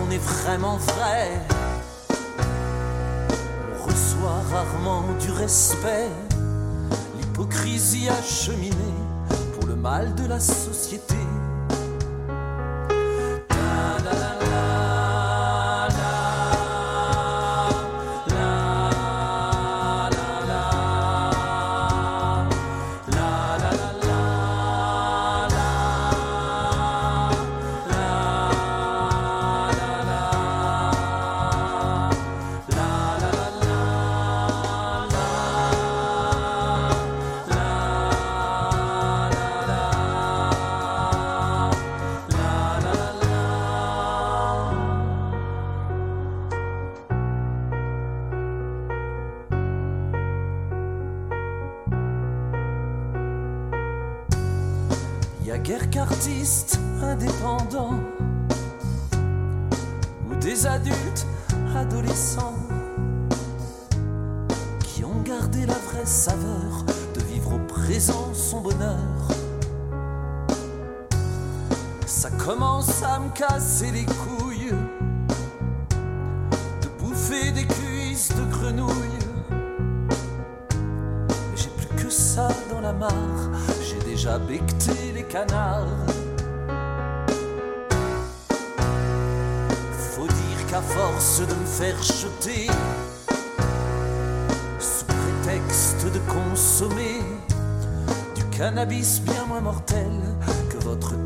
on est vraiment vrai. On reçoit rarement du respect, l'hypocrisie acheminée pour le mal de la société.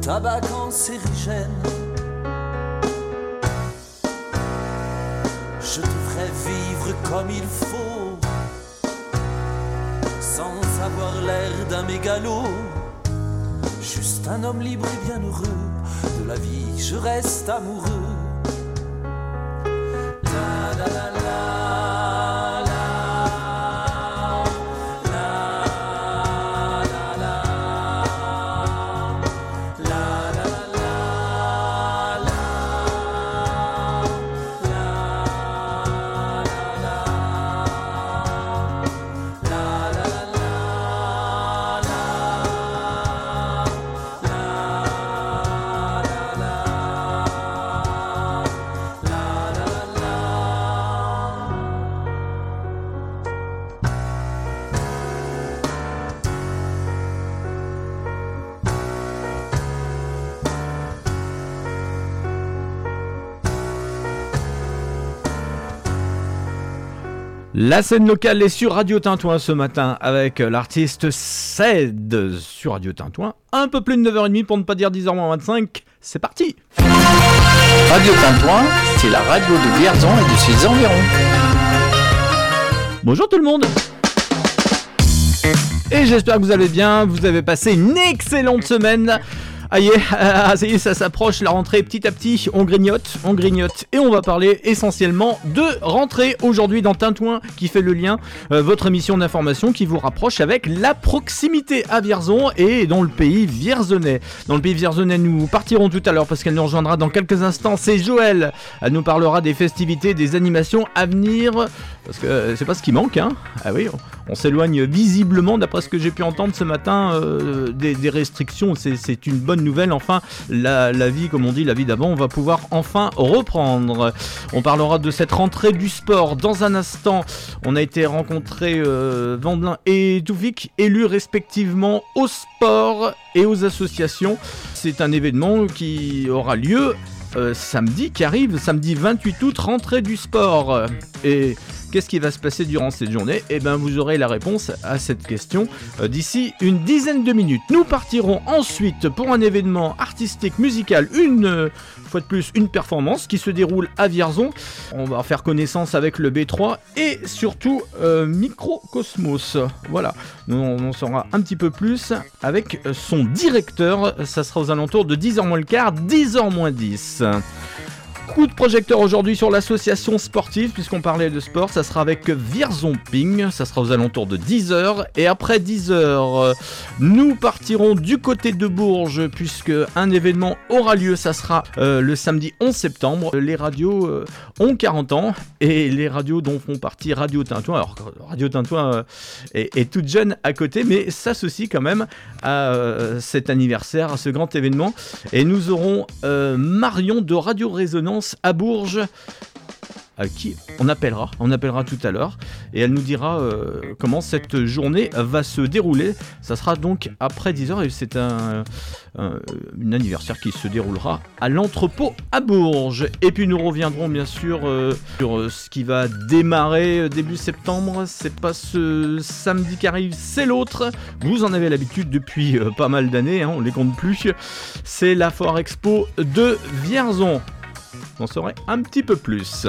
Tabac cancérigène. comme il faut, sans avoir l'air d'un mégalo. Juste un homme libre et bien heureux, de la vie je reste amoureux. La scène locale est sur Radio Tintouin ce matin avec l'artiste Ced sur Radio Tintouin. Un peu plus de 9h30 pour ne pas dire 10h25. C'est parti Radio Tintouin, c'est la radio de Vierzon et de ses environs. Bonjour tout le monde et j'espère que vous allez bien, vous avez passé une excellente semaine. Aïe, ah, ça y est, ça s'approche, la rentrée petit à petit, on grignote, on grignote, et on va parler essentiellement de rentrée aujourd'hui dans Tintouin qui fait le lien, euh, votre émission d'information qui vous rapproche avec la proximité à Vierzon et dans le pays vierzonais. Dans le pays vierzonais, nous partirons tout à l'heure parce qu'elle nous rejoindra dans quelques instants, c'est Joël. Elle nous parlera des festivités, des animations à venir, parce que euh, c'est pas ce qui manque, hein. Ah oui, on, s'éloigne visiblement, d'après ce que j'ai pu entendre ce matin, euh, des restrictions, c'est une bonne nouvelle. Enfin, la, vie, comme on dit, la vie d'avant, on va pouvoir enfin reprendre. On parlera de cette rentrée du sport dans un instant. On a été rencontrés euh, Vandelin et Toufik, élus respectivement au sport et aux associations. C'est un événement qui aura lieu euh, samedi qui arrive, samedi 28 août, rentrée du sport. Qu'est-ce qui va se passer durant cette journée Eh bien, vous aurez la réponse à cette question euh, d'ici une dizaine de minutes. Nous partirons ensuite pour un événement artistique, musical, une euh, fois de plus, une performance qui se déroule à Vierzon. On va faire connaissance avec le B3 et surtout euh, Microcosmos. Voilà, on en saura un petit peu plus avec son directeur. Ça sera aux alentours de 10h moins le quart, 10h moins 10 coup de projecteur aujourd'hui sur l'association sportive, puisqu'on parlait de sport. Ça sera avec Vierzon Ping, ça sera aux alentours de 10h. Et après 10h, nous partirons du côté de Bourges, puisque un événement aura lieu. Ça sera euh, le samedi 11 septembre. Les radios euh, ont 40 ans, et les radios dont font partie Radio Tintouin. Alors, Radio Tintouin euh, est, toute jeune à côté, mais s'associe quand même à cet anniversaire, à ce grand événement. Et nous aurons Marion de Radio Résonance à Bourges à qui on appellera, on appellera tout à l'heure, et elle nous dira euh, comment cette journée va se dérouler. Ça sera donc après 10h et c'est un, anniversaire qui se déroulera à l'entrepôt à Bourges. Et puis nous reviendrons bien sûr euh, sur euh, ce qui va démarrer début septembre. C'est pas ce samedi qui arrive, c'est l'autre. Vous en avez l'habitude depuis pas mal d'années, hein, on les compte plus. C'est la Foire Expo de Vierzon en saurait un petit peu plus.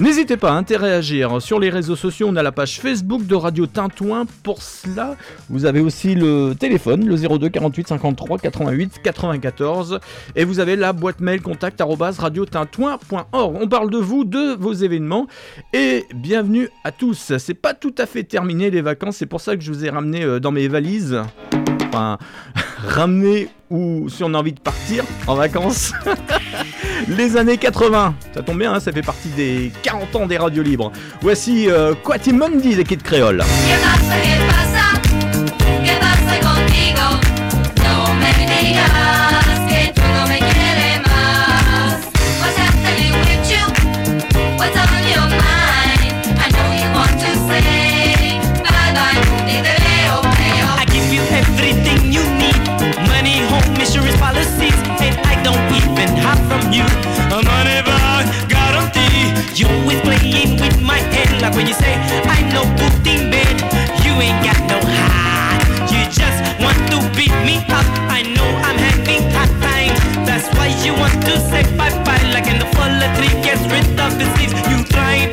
N'hésitez pas à interagir sur les réseaux sociaux, on a la page Facebook de Radio Tintouin. Pour cela, vous avez aussi le téléphone, le 02 48 53 88 94. Et vous avez la boîte mail contact. On parle de vous, de vos événements. Et bienvenue à tous. C'est pas tout à fait terminé les vacances, c'est pour ça que je vous ai ramené euh, dans mes valises. Enfin, ramené ou si on a envie de partir en vacances. les années 80. Ça tombe bien, hein, ça fait partie des 40 ans des radios libres. Voici euh, Quatimundi des Kid Créole. You I'm not ever guarantee you always playing with my head like when you say I'm no in bed. You ain't got no heart. You just want to beat me up. I know I'm having hard times. That's why you want to say bye bye. Like in the fall, the tree gets rid of its leaves. You try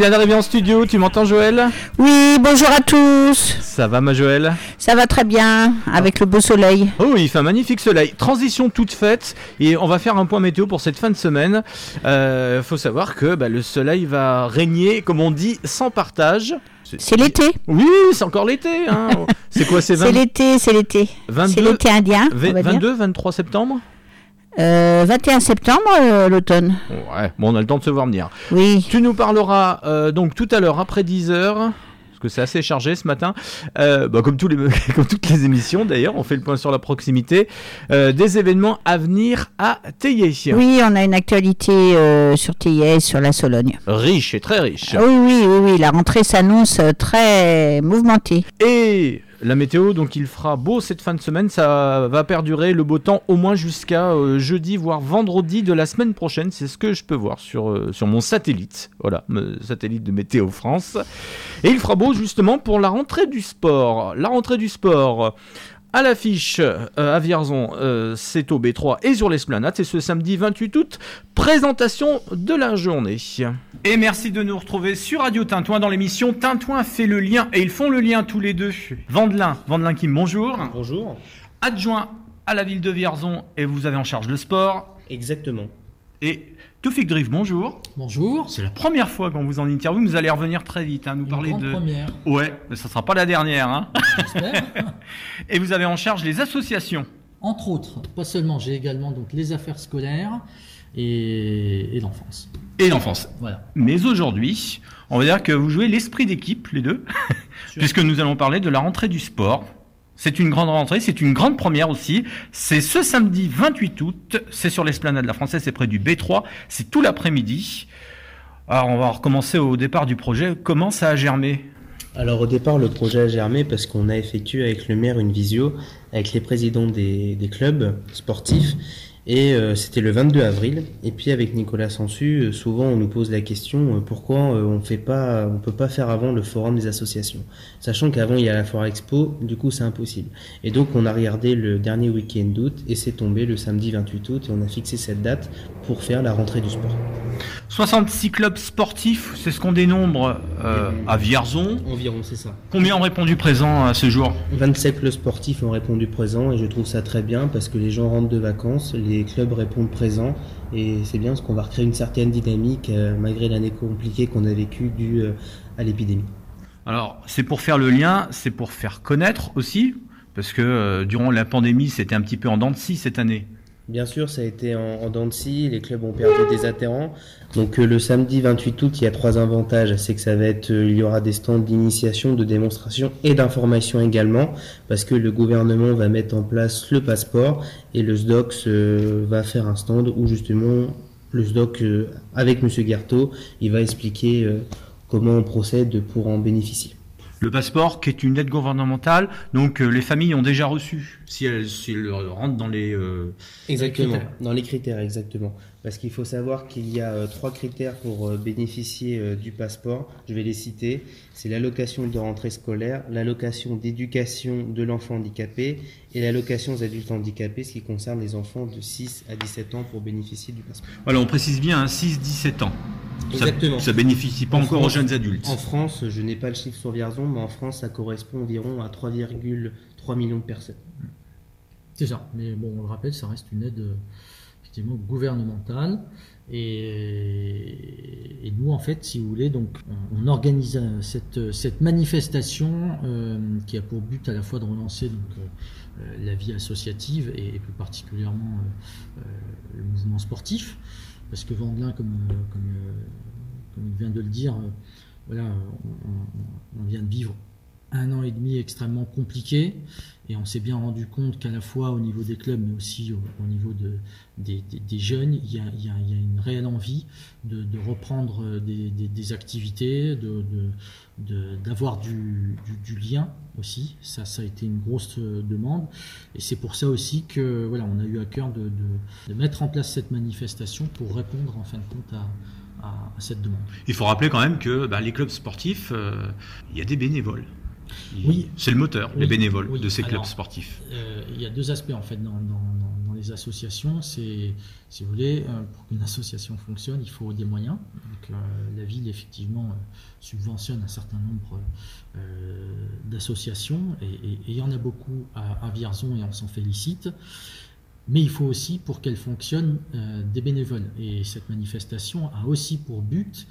Vient d'arriver en studio, tu m'entends Joël? Oui, bonjour à tous. Ça va ma Joël? Ça va très bien avec le beau soleil. Oh oui, il fait un magnifique soleil. Transition toute faite et on va faire un point météo pour cette fin de semaine. Euh, faut savoir que bah, le soleil va régner, comme on dit, sans partage. C'est l'été. Oui, c'est encore l'été. hein. c'est quoi, c'est 20 C'est l'été, c'est l'été. 22, C'est l'été indien, on v- va dire. 22, 23 septembre? Euh, 21 septembre, euh, l'automne. Ouais, bon, on a le temps de se voir venir. Oui. Tu nous parleras euh, donc tout à l'heure après 10h. Parce que c'est assez chargé ce matin, Euh, bah, comme, tous les, comme toutes les émissions d'ailleurs, on fait le point sur la proximité, euh, des événements à venir à Théier. Oui, on a une actualité euh, sur TIS, sur la Sologne. Riche et très riche. Oui, oui, oui, oui, la rentrée s'annonce très mouvementée. Et la météo, donc il fera beau cette fin de semaine, ça va perdurer le beau temps au moins jusqu'à euh, jeudi, voire vendredi de la semaine prochaine. C'est ce que je peux voir sur, euh, sur mon satellite. Voilà, satellite de Météo France. Et il fera beau justement pour la rentrée du sport. La rentrée du sport. À l'affiche euh, à Vierzon, euh, c'est au B3 et sur l'Esplanade, c'est ce samedi 28 août, présentation de la journée. Et merci de nous retrouver sur Radio Tintouin dans l'émission Tintouin fait le lien, et ils font le lien tous les deux. Vandelin, Vandelin Kim, bonjour. Bonjour. Adjoint à la ville de Vierzon, et vous avez en charge le sport. Exactement. Et Toufik Drift, bonjour. Bonjour. C'est la première fois qu'on vous en interview, vous allez revenir très vite, hein, nous Une parler de... première, Ouais, mais ça sera pas la dernière. Hein. j'espère. et vous avez en charge les associations. Entre autres, pas seulement, j'ai également donc les affaires scolaires et, et l'enfance. Et l'enfance. Voilà. Mais aujourd'hui, on va dire que vous jouez l'esprit d'équipe, les deux, puisque nous allons parler de la rentrée du sport. C'est une grande rentrée, c'est une grande première aussi. C'est ce samedi 28 août, c'est sur l'esplanade de la Française, c'est près du B3, c'est tout l'après-midi. Alors on va recommencer au départ du projet. Comment ça a germé? Alors au départ, le projet a germé parce qu'on a effectué avec le maire une visio avec les présidents des, des clubs sportifs. Et euh, c'était le 22 avril. Et puis avec Nicolas Sansu, euh, souvent on nous pose la question euh, pourquoi on fait pas, on peut pas faire avant le forum des associations, sachant qu'avant il y a la foire expo, du coup c'est impossible. Et donc on a regardé le dernier week-end d'août et c'est tombé le samedi 28 août et on a fixé cette date pour faire la rentrée du sport. 66 clubs sportifs, c'est ce qu'on dénombre à Vierzon. Environ, c'est ça. Combien ont répondu présent à ce jour? 27 clubs sportifs ont répondu présent et je trouve ça très bien parce que les gens rentrent de vacances, les clubs répondent présent et c'est bien parce qu'on va recréer une certaine dynamique euh, malgré l'année compliquée qu'on a vécue due euh, à l'épidémie. Alors, c'est pour faire le lien, c'est pour faire connaître aussi, parce que euh, durant la pandémie, c'était un petit peu en dents de scie cette année. Bien sûr, ça a été en, en scie, les clubs ont perdu des adhérents. Donc euh, le samedi 28 août, il y a trois avantages. C'est que ça va être, euh, il y aura des stands d'initiation, de démonstration et d'information également, parce que le gouvernement va mettre en place le passeport et le SDOX euh, va faire un stand où justement le SDOC, euh, avec Monsieur Guerteau, il va expliquer comment on procède pour en bénéficier. Le passeport, qui est une aide gouvernementale, donc euh, les familles ont déjà reçu, si elles, si elles rentrent dans les... euh, Exactement, dans les critères, exactement. Parce qu'il faut savoir qu'il y a euh, trois critères pour euh, bénéficier euh, du passeport. Je vais les citer. C'est l'allocation de rentrée scolaire, l'allocation d'éducation de l'enfant handicapé et l'allocation aux adultes handicapés, ce qui concerne les enfants de 6 à 17 ans pour bénéficier du passeport. Voilà, on précise bien, hein, 6-17 ans. Exactement. Ça, bénéficie pas En encore France- aux jeunes adultes. En France, je n'ai pas le chiffre sur Vierzon, mais en France, ça correspond environ à 3,3 millions de personnes. C'est ça. Mais bon, on le rappelle, ça reste une aide euh, effectivement gouvernementale. Et, nous, en fait, si vous voulez, donc, on, organise euh, cette, cette manifestation euh, qui a pour but à la fois de relancer donc, euh, euh, la vie associative et, plus particulièrement euh, euh, le mouvement sportif. Parce que Vandelin, comme, euh, euh, il vient de le dire, euh, voilà, on vient de vivre un an et demi extrêmement compliqué. Et on s'est bien rendu compte qu'à la fois au niveau des clubs, mais aussi au, au niveau de, des, jeunes, il y, a, une réelle envie de, reprendre euh, des, activités, d'avoir du, lien aussi. Ça, ça a été une grosse euh, demande. Et c'est pour ça aussi que voilà, on a eu à cœur de, mettre en place cette manifestation pour répondre en fin de compte à cette demande. Il faut rappeler quand même que bah, les clubs sportifs, euh, il y a des bénévoles. Oui. C'est le moteur, les bénévoles oui. de ces clubs Alors, sportifs. Euh, il y a deux aspects en fait dans, dans- dans- dans les associations. C'est, si vous voulez, euh, pour qu'une association fonctionne, il faut des moyens. Donc, euh, la ville effectivement subventionne un certain nombre euh, d'associations et, et- et il y en a beaucoup à, à Vierzon et on s'en félicite. Mais il faut aussi, pour qu'elle fonctionne, euh, des bénévoles. Et cette manifestation a aussi pour but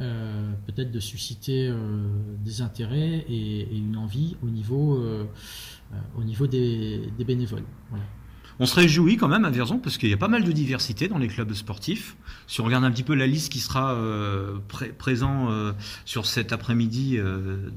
euh, peut-être de susciter euh, des intérêts et, et une envie au niveau, euh, euh, au niveau des, des bénévoles. Voilà. On se réjouit quand même à Vierzon parce qu'il y a pas mal de diversité dans les clubs sportifs. Si on regarde un petit peu la liste qui sera euh, pré- présent euh, sur cet après-midi euh,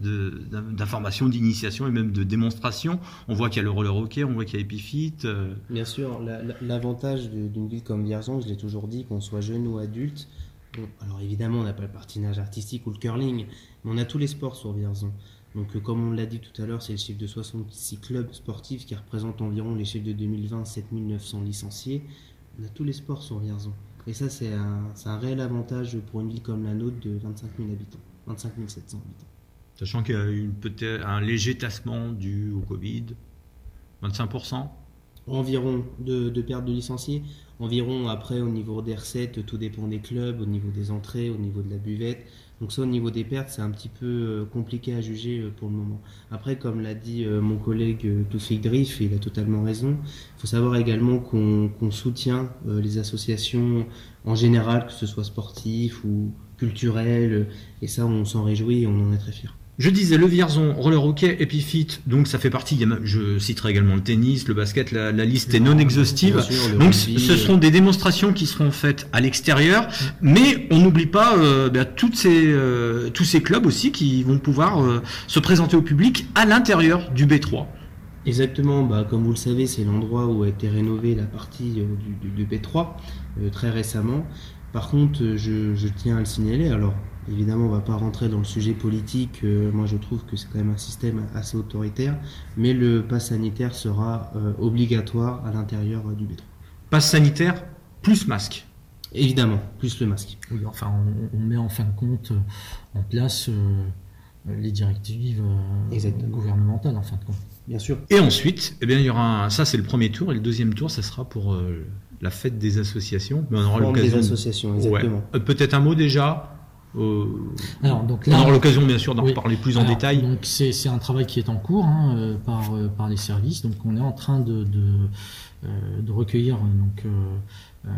d'information, d'initiation et même de démonstration, on voit qu'il y a le roller hockey, on voit qu'il y a Epifit. euh, Bien sûr, la- la- l'avantage d'une ville comme Vierzon, je l'ai toujours dit, qu'on soit jeune ou adulte. Bon, alors évidemment, on n'a pas le patinage artistique ou le curling, mais on a tous les sports sur Vierzon. Donc, euh, comme on l'a dit tout à l'heure, c'est le chiffre de 66 clubs sportifs qui représentent environ les chiffres de 2020, 7900 licenciés. On a tous les sports sur Vierzon. Et ça, c'est un, c'est un réel avantage pour une ville comme la nôtre de 25 000 habitants, 25 700 habitants. sachant qu'il y a eu peut-être un léger tassement dû au Covid, 25%. Environ de, de perte de licenciés. Environ après au niveau des recettes, tout dépend des clubs, au niveau des entrées, au niveau de la buvette. Donc ça au niveau des pertes, c'est un petit peu euh, compliqué à juger euh, pour le moment. Après, comme l'a dit euh, mon collègue Toufik Driff, et il a totalement raison, il faut savoir également qu'on soutient les associations en général, que ce soit sportif ou culturel, et ça on s'en réjouit et on en est très fiers. Je disais le Vierzon, roller hockey, Epifit, donc ça fait partie, il y a même- je citerai également le tennis, le basket, la, la liste est non exhaustive. Sûr, Donc rugby, ce sont des démonstrations qui seront faites à l'extérieur, mais on n'oublie pas euh, toutes ces, euh, tous ces clubs aussi qui vont pouvoir euh, se présenter au public à l'intérieur du B3. Exactement, bah, comme vous le savez, c'est l'endroit où a été rénovée la partie euh, du, du- du B3 euh, très récemment. Par contre, euh, je, je tiens à le signaler. Alors, évidemment, on va pas rentrer dans le sujet politique. euh, moi, je trouve que c'est quand même un système assez autoritaire. Mais le pass sanitaire sera euh, obligatoire à l'intérieur euh, du B3. Passe sanitaire plus masque. Évidemment, plus le masque. Oui, enfin, on, on met en fin de compte en place euh, les directives euh, gouvernementales en fin de compte. Bien sûr. Et ensuite, eh bien, il y aura un- ça c'est le premier tour, et le deuxième tour, ça sera pour euh, la fête des associations. Mais on aura Forme des l'occasion. associations, exactement. Peut-être un mot déjà. Euh, Alors, donc on aura l'occasion bien sûr d'en Oui. reparler plus en Alors, détail. Donc c'est c'est un travail qui est en cours hein, euh, par, euh, par les services. Donc on est en train de, de, de recueillir donc, euh,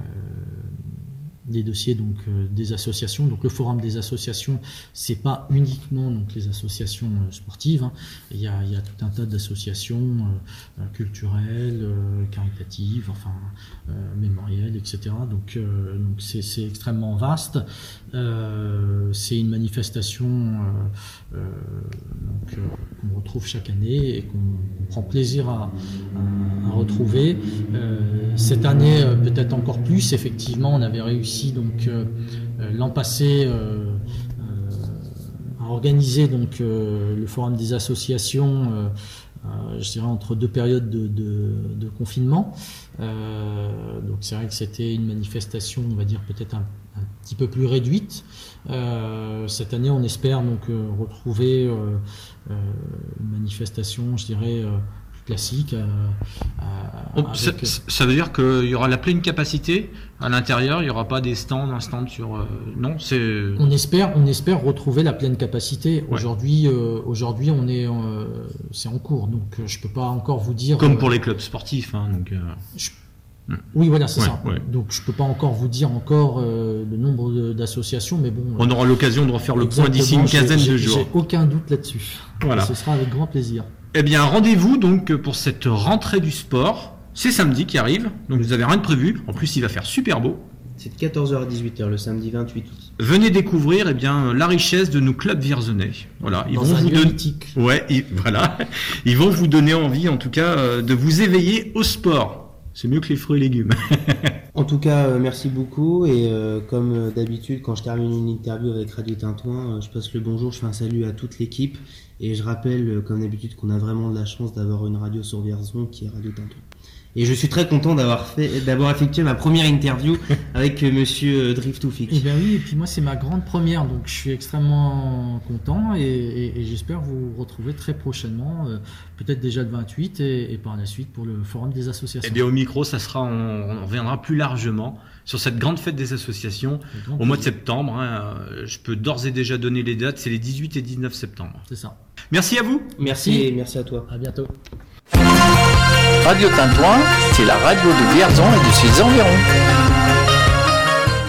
des dossiers donc, des associations. Donc le forum des associations, c'est pas uniquement donc, les associations sportives. hein. Il, y a, il y a tout un tas d'associations euh, culturelles, caritatives, enfin mémorielles, etc. Donc donc c'est c'est extrêmement vaste. Euh, c'est une manifestation euh, euh, qu'on retrouve chaque année et qu'on prend plaisir à, retrouver. Cette année, peut-être encore plus, effectivement, on avait réussi donc l'an passé à organiser donc le forum des associations. je dirais entre deux périodes de, confinement. Donc c'est vrai que c'était une manifestation, on va dire peut-être un, un petit peu plus réduite. Euh, cette année, on espère donc euh, retrouver euh, une manifestation, je dirais, plus classique. ça, veut dire qu'il y aura la pleine capacité à l'intérieur, il n'y aura pas des stands, un stand sur. non, c'est. On espère, on espère retrouver la pleine capacité. Ouais. Aujourd'hui, euh, aujourd'hui, on est, euh, c'est en cours, donc je peux pas encore vous dire. Comme pour les clubs sportifs. Hein, donc, euh, Oui, voilà, c'est Ouais, ça. ouais. Donc je peux pas encore vous dire encore euh, le nombre d'associations, mais bon. on aura l'occasion de refaire le point d'ici une quinzaine de jours. J'ai aucun doute là-dessus. Voilà. Ce sera avec grand plaisir. Eh bien, rendez-vous donc pour cette rentrée du sport. C'est samedi qui arrive, donc vous avez rien de prévu. En plus, il va faire super beau. C'est de 14h à 18h le samedi 28 août. venez découvrir eh bien, la richesse de nos clubs vierzonais. Voilà, ils Dans vont un vous donner. Ouais, ils- voilà. Ils vont vous donner envie, en tout cas, euh, de vous éveiller au sport. C'est mieux que les fruits et légumes. En tout cas, euh, merci beaucoup. Et euh, comme euh, d'habitude, quand je termine une interview avec Radio Tintouin, je passe le bonjour, je fais un salut à toute l'équipe. Et je rappelle, comme d'habitude, qu'on a vraiment de la chance d'avoir une radio sur Vierzon qui est Radio Tintouin. Et je suis très content d'avoir fait, d'avoir effectué ma première interview avec euh, Monsieur euh, Drift Et Toufik. bien oui, et puis moi c'est ma grande première, donc je suis extrêmement content et, et- et j'espère vous retrouver très prochainement, euh, peut-être déjà le 28 et, et par la suite pour le forum des associations. Eh bien, au micro, ça sera, on, on reviendra plus largement sur cette grande fête des associations au mois de septembre. hein. Je peux d'ores et déjà donner les dates, c'est les 18 et 19 septembre. C'est ça. Merci à vous. Merci et merci à toi. À bientôt. Radio Tintouin, c'est la radio de Vierzon et de ses environs.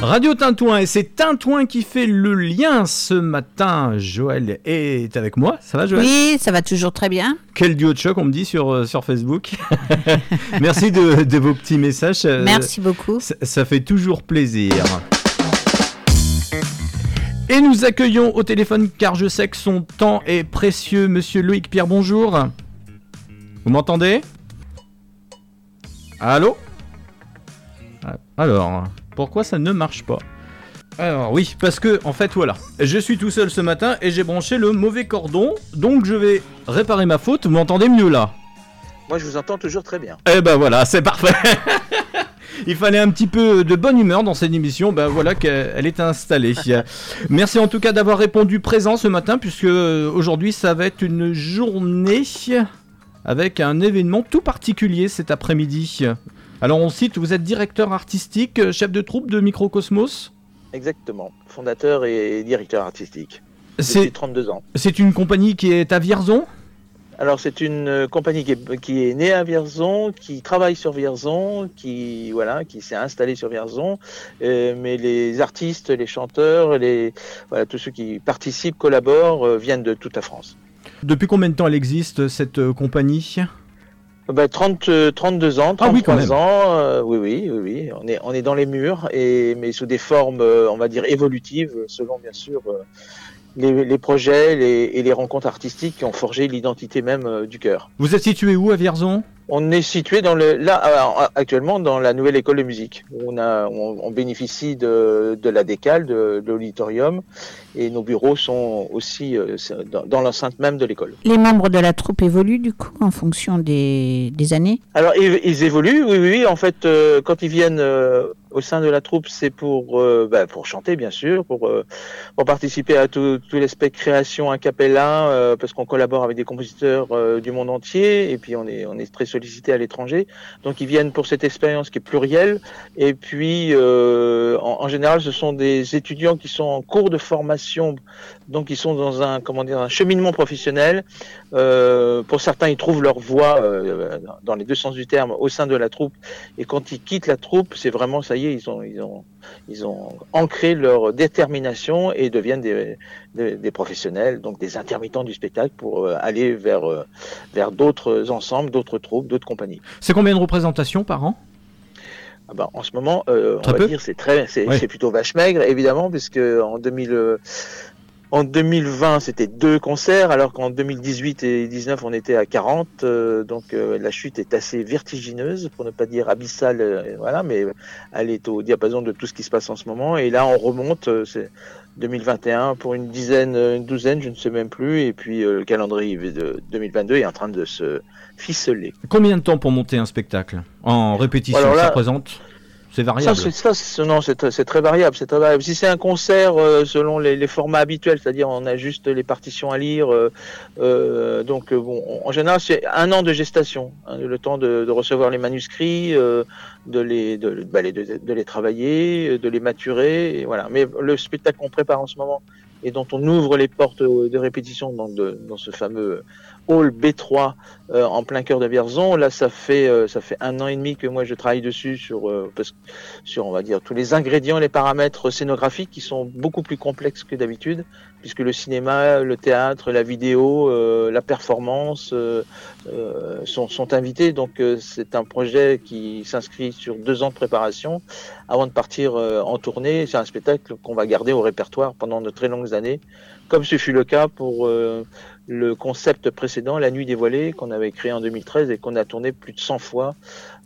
Radio Tintouin, et c'est Tintouin qui fait le lien ce matin. Joël est avec moi. Ça va, Joël? Oui, ça va toujours très bien. Quel duo de choc, on me dit sur, euh, sur Facebook. Merci de, de vos petits messages. euh, Merci beaucoup. Ça, ça fait toujours plaisir. Et nous accueillons au téléphone, car je sais que son temps est précieux, monsieur Loïc Pierre, bonjour. Vous m'entendez? Allô Alors, pourquoi ça ne marche pas alors oui, parce que en fait voilà, je suis tout seul ce matin et j'ai branché le mauvais cordon, donc je vais réparer ma faute. Vous m'entendez mieux là Moi, je vous entends toujours très bien. eh ben voilà, c'est parfait. Il fallait un petit peu de bonne humeur dans cette émission. Ben voilà qu'elle elle est installée. Merci en tout cas d'avoir répondu présent ce matin, puisque euh, aujourd'hui ça va être une journée avec un événement tout particulier cet après-midi. Alors on cite, vous êtes directeur artistique, euh, chef de troupe de Microcosmos. Exactement. Fondateur et directeur artistique. C'est 32 ans. c'est une compagnie qui est à Vierzon? Alors, c'est une euh, compagnie qui est, qui est née à Vierzon, qui travaille sur Vierzon, qui, voilà, qui s'est installée sur Vierzon. Euh, mais les artistes, les chanteurs, les, voilà, tous ceux qui participent, collaborent, euh, viennent de toute la France. Depuis combien de temps elle existe cette euh, compagnie? Bah, 30, euh, 32 ans, Ah oui, quand 33 même. ans, euh, oui, oui, oui, oui. On est, on est dans les murs, et, mais sous des formes, euh, on va dire, évolutives, selon bien sûr euh, les, les projets les, et les rencontres artistiques qui ont forgé l'identité même euh, du cœur. Vous êtes situé où à Vierzon? On est situé dans le, là, actuellement dans la nouvelle école de musique. On, a, on, on bénéficie de, de la décale, de, de l'auditorium, et nos bureaux sont aussi euh, dans, dans l'enceinte même de l'école. Les membres de la troupe évoluent du coup en fonction des, des années? Alors ils, ils évoluent, oui, oui. oui. En fait, euh, quand ils viennent au sein de la troupe, c'est pour euh, bah, pour chanter bien sûr, pour euh, participer à tout, tout l'aspect création a cappella, euh, parce qu'on collabore avec des compositeurs du monde entier, et puis on est on est très sollicité à l'étranger. Donc ils viennent pour cette expérience qui est plurielle. Et puis en, en général, ce sont des étudiants qui sont en cours de formation, donc ils sont dans un comment dire un cheminement professionnel. Pour certains, ils trouvent leur voie dans les deux sens du terme au sein de la troupe. Et quand ils quittent la troupe, c'est vraiment ça ils ont ils ont ils ont ancré leur détermination et deviennent des, des, des professionnels, donc des intermittents du spectacle pour euh, aller vers euh, vers d'autres ensembles, d'autres troupes, d'autres compagnies. C'est combien de représentations par an? Ah bah, en ce moment, euh, on va peu dire c'est très, c'est Ouais. plutôt vache maigre évidemment, puisque en 2000, euh, en 2020 c'était deux concerts, alors qu'en 2018 et 19 on était à 40, euh, donc euh, la chute est assez vertigineuse, pour ne pas dire abyssale, euh, voilà, mais elle est au diapason de tout ce qui se passe en ce moment. Et là on remonte, c'est 2021 pour une dizaine, une douzaine, je ne sais même plus, et puis le calendrier de 2022 est en train de se ficeler. Combien de temps pour monter un spectacle En répétition, là- ça représente C'est variable. Ça, non, c'est, très- variable, c'est très variable. Si c'est un concert euh, selon les, les formats habituels, c'est-à-dire on a juste les partitions à lire, euh, euh, donc bon, en général c'est un an de gestation, hein, le temps de, de recevoir les manuscrits, de les, de, bah, les- de, de les travailler, de les maturer, et voilà. Mais le spectacle qu'on prépare en ce moment et dont on ouvre les portes de répétition dans, de- dans ce fameux hall B3 euh, en plein cœur de Vierzon. Là, ça fait euh, ça fait un an et demi que moi je travaille dessus sur euh, parce, sur on va dire tous les ingrédients, les paramètres scénographiques qui sont beaucoup plus complexes que d'habitude, puisque le cinéma, le théâtre, la vidéo, euh, la performance euh, euh, sont, sont invités. Donc c'est un projet qui s'inscrit sur deux ans de préparation avant de partir en tournée. C'est un spectacle qu'on va garder au répertoire pendant de très longues années, comme ce fut le cas pour le concept précédent, La Nuit dévoilée, qu'on avait créé en 2013 et qu'on a tourné plus de 100 fois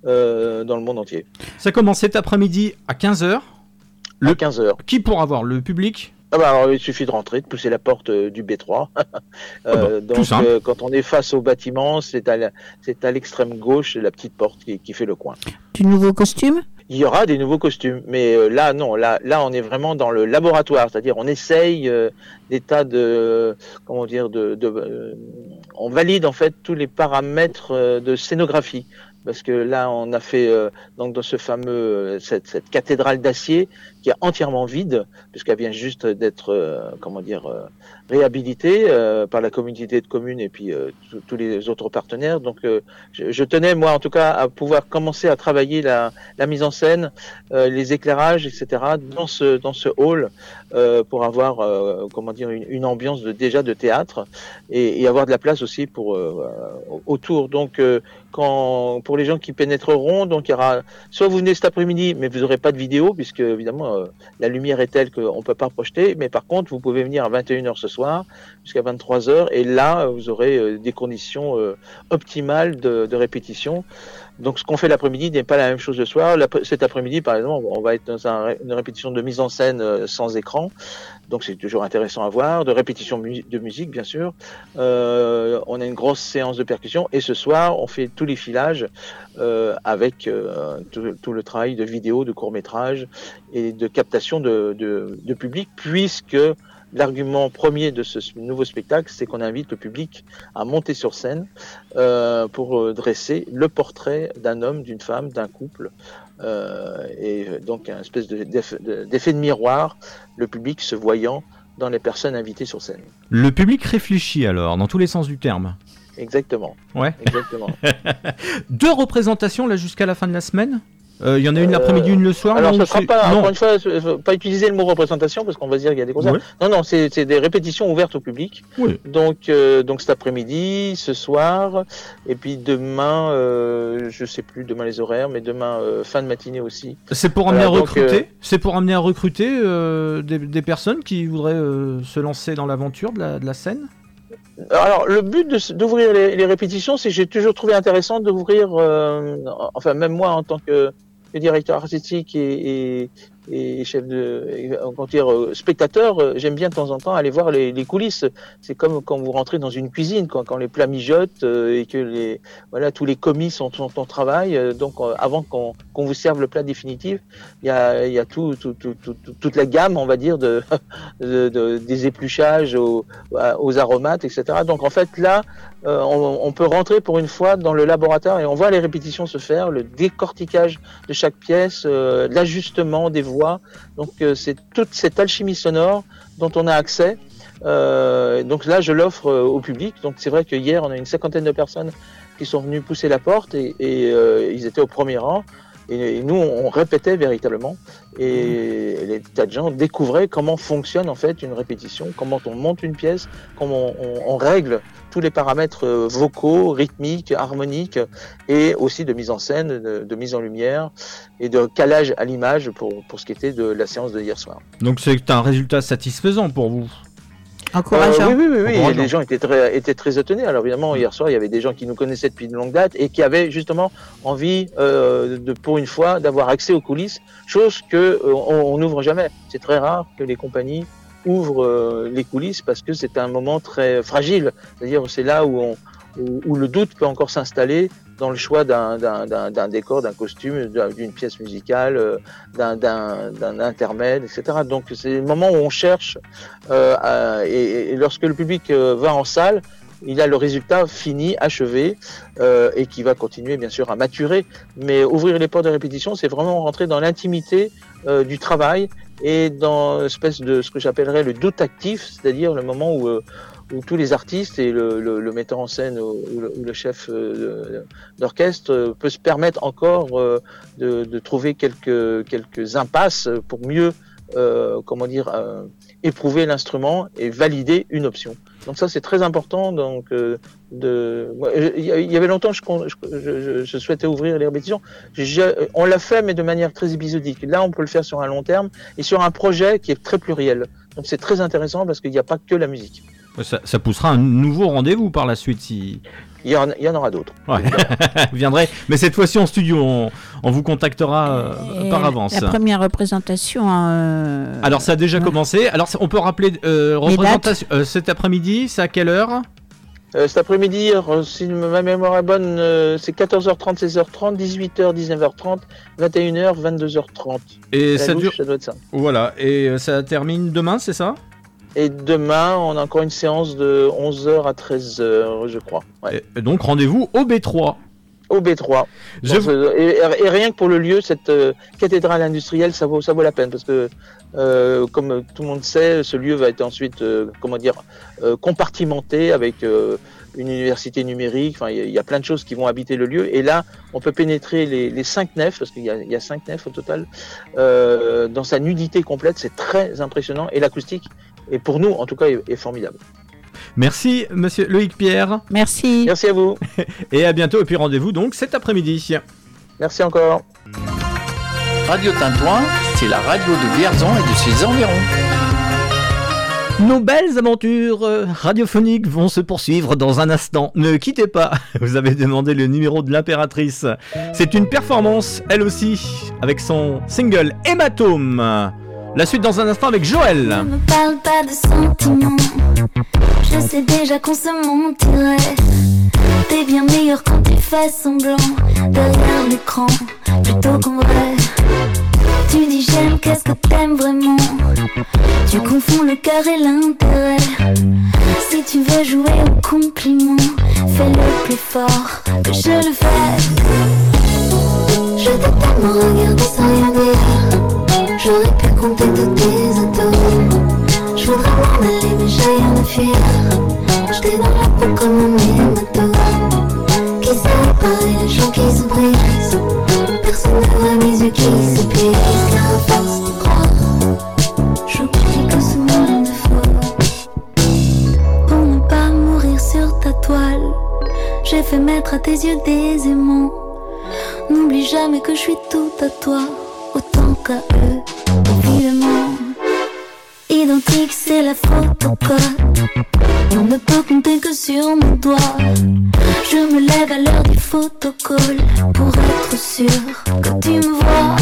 euh, dans le monde entier. Ça commence cet après-midi à 15h. Le 15h. Qui pourra voir Le public? Ah bah alors, il suffit de rentrer, de pousser la porte euh, du B3. Euh, tout donc, simple. euh, quand on est face au bâtiment, c'est à la- c'est à l'extrême gauche, la petite porte qui, qui fait le coin. Du nouveau costume? Il y aura des nouveaux costumes, mais euh, là non, là là on est vraiment dans le laboratoire, c'est-à-dire on essaye euh, des tas de comment dire de, euh, on valide en fait tous les paramètres euh, de scénographie. Parce que là on a fait donc dans ce fameux cette, cette cathédrale d'acier qui est entièrement vide puisqu'elle vient juste d'être euh, comment dire euh, réhabilitée euh, par la communauté de communes et puis tous- les autres partenaires donc je, tenais moi en tout cas à pouvoir commencer à travailler la mise en scène, les éclairages, etc. dans ce dans ce hall pour avoir comment dire une, ambiance déjà de théâtre et, avoir de la place aussi pour autour. Donc quand pour les gens qui pénétreront, donc il y aura soit vous venez cet après-midi, mais vous n'aurez pas de vidéo puisque évidemment euh, la lumière est telle qu'on peut pas projeter. Mais par contre, vous pouvez venir à 21h ce soir jusqu'à 23h et là vous aurez euh, des conditions euh, optimales de répétition. Donc ce qu'on fait l'après-midi n'est pas la même chose le soir. Cet après-midi, par exemple, on va être dans une répétition de mise en scène euh, sans écran. Donc c'est toujours intéressant à voir, de répétition de musique bien sûr. Euh, on a une grosse séance de percussion et ce soir on fait tous les filages euh, avec euh, tout, tout le travail de vidéo, de court métrage et de captation de, de, de public puisque l'argument premier de ce nouveau spectacle c'est qu'on invite le public à monter sur scène euh, pour euh, dresser le portrait d'un homme, d'une femme, d'un couple euh, et donc un espèce de- d'eff- de- d'effet de miroir, le public se voyant dans les personnes invitées sur scène. Le public réfléchit alors, dans tous les sens du terme. Exactement. Ouais. Exactement. Deux représentations là jusqu'à la fin de la semaine? Euh, Il y en a une l'après-midi, une le soir Alors, non, ça sera pas, non. encore une fois, faut pas utiliser le mot représentation parce qu'on va dire qu'il y a des concerts. Non, non, c'est des répétitions ouvertes au public. Oui. Donc, euh, donc cet après-midi, ce soir, et puis demain, euh, je sais plus demain les horaires, mais demain euh, fin de matinée aussi. C'est pour amener à recruter C'est pour amener à recruter des, des personnes qui voudraient se lancer dans l'aventure de la, de la scène? Alors, le but d'ouvrir les, les répétitions, c'est que j'ai toujours trouvé intéressant d'ouvrir, euh, enfin, même moi en tant que, que directeur artistique et, et, et chef de, comment dire, euh, spectateur, euh, j'aime bien de temps en temps aller voir les, coulisses. C'est comme quand vous rentrez dans une cuisine, quand les plats mijotent euh, et que les, voilà, tous les commis sont, en travail. donc, avant qu'on qu'on vous serve le plat définitif, il y a, y a tout, tout, tout, tout- tout- toute la gamme, on va dire, de, de, de- des épluchages aux, aux aromates, etc. Donc en fait là, on, on peut rentrer pour une fois dans le laboratoire et on voit les répétitions se faire, le décortiquage de chaque pièce, l'ajustement des voix. Donc euh, c'est toute cette alchimie sonore dont on a accès. Euh, donc là, je l'offre euh, au public. Donc c'est vrai que hier, on a une cinquantaine de personnes qui sont venues pousser la porte et, ils étaient au premier rang. Et, et nous, on répétait véritablement. Et les tas de gens découvraient comment fonctionne en fait une répétition, comment on monte une pièce, comment on, on règle tous les paramètres euh, vocaux, rythmiques, harmoniques, et aussi de mise en scène, de, de mise en lumière et de calage à l'image pour, pour ce qui était de la séance de hier soir. Donc c'est un résultat satisfaisant pour vous? Encourageant. Euh, oui, oui, oui, oui. Encourageant. Les gens étaient très, étaient très étonnés. Alors évidemment, hier soir, il y avait des gens qui nous connaissaient depuis de longue date et qui avaient justement envie, euh, de, pour une fois, d'avoir accès aux coulisses, chose que euh, on on n'ouvre jamais. C'est très rare que les compagnies ouvrent euh, les coulisses parce que c'est un moment très fragile. C'est-à-dire, c'est là où, on, où, où le doute peut encore s'installer dans le choix d'un- décor, d'un costume, d'un- d'une pièce musicale, euh, d'un- intermède, etc. Donc c'est le moment où on cherche euh, et, et lorsque le public euh, va en salle, il a le résultat fini, achevé, euh, et qui va continuer bien sûr à maturer. Mais ouvrir les portes de répétition, c'est vraiment rentrer dans l'intimité euh, du travail et dans une espèce de ce que j'appellerais le doute actif, c'est-à-dire le moment où, où tous les artistes et le, le, le metteur en scène ou, le, ou le chef euh, d'orchestre euh, peut se permettre encore euh, de, de trouver quelques, quelques impasses pour mieux, euh, comment dire, euh, éprouver l'instrument et valider une option. Donc ça c'est très important. Donc euh, de, il y avait longtemps je, je, je, je souhaitais ouvrir les répétitions. J'ai- On l'a fait mais de manière très épisodique. Là on peut le faire sur un long terme et sur un projet qui est très pluriel. Donc c'est très intéressant parce qu'il n'y a pas que la musique. Ça, ça poussera un nouveau rendez-vous par la suite si. Il y en, il y en aura d'autres. Ouais. Vous viendrez. Mais cette fois-ci en studio, on, on vous contactera euh, par avance. La première représentation. euh, Alors ça a déjà Ouais. commencé. Alors on peut rappeler euh, représentation euh, cet après-midi, c'est à quelle heure? Euh, cet après-midi, si ma mémoire est bonne, euh, c'est 14h30, 16h30, 18h, 19h30, 21h, 22h30. Et ça louche, dure. ça doit être ça. Voilà. Et ça termine demain, c'est ça? Et demain, on a encore une séance de 11h à 13h, je crois. Ouais. Et donc rendez-vous au B3. Au B3. Je Donc, vous- euh, et, et rien que pour le lieu, cette euh, cathédrale industrielle, ça vaut, ça vaut la peine parce que, euh, comme tout le monde sait, ce lieu va être ensuite, euh, comment dire, compartimenté avec une université numérique. Enfin, il y, a- il y a plein de choses qui vont habiter le lieu. Et là, on peut pénétrer les, les cinq nefs parce qu'il y, a- il y a cinq nefs au total euh, dans sa nudité complète. C'est très impressionnant et l'acoustique, et pour nous, en tout cas, est, est formidable. Merci, monsieur Loïc Pierre. Merci. Merci à vous. Et à bientôt. Et puis rendez-vous donc cet après-midi. Merci encore. Radio Tintouin, c'est la radio de Vierzon et de ses environs. Nos belles aventures euh, radiophoniques vont se poursuivre dans un instant. Ne quittez pas. Vous avez demandé le numéro de l'impératrice. C'est une performance, elle aussi, avec son single Hématome. La suite dans un instant avec Joël. Ne me parle pas de sentiments. Je sais déjà qu'on se mentirait. T'es bien meilleur quand tu fais semblant derrière l'écran plutôt qu'en vrai. Tu dis j'aime, qu'est-ce que t'aimes vraiment? Tu confonds le cœur et l'intérêt. Si tu veux jouer au compliment, fais-le plus fort que je le fais. Je t'ai tellement regardé sans rien dire. J'aurais pu compter tous tes atomes. Je voudrais m'en aller, mais j'ai rien à fuir. J'étais dans la peau comme un hématome. Qui sait réparer les gens qui se brisent? Personne ne voit mes yeux qui s'épuisent. Car à force de croire, j'oublie que ce monde est faux. Pour ne pas mourir sur ta toile, j'ai fait mettre à tes yeux des aimants. N'oublie jamais que je suis tout à toi, autant qu'à eux, évidemment. Identique, c'est la photocode. On ne peut compter que sur mon doigt. Je me lève à l'heure du photocall pour être sûr que tu me vois.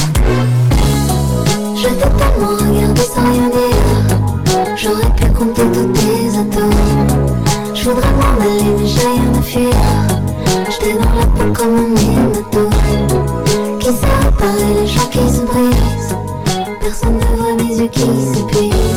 Je t'ai tellement regardé sans rien dire. J'aurais pu compter tous tes atomes. Je voudrais m'en aller, mais j'ai rien à fuir. J'étais dans la peau comme un hématome. Réparer les gens qui se brisent. Personne ne voit mes yeux qui s'épuisent.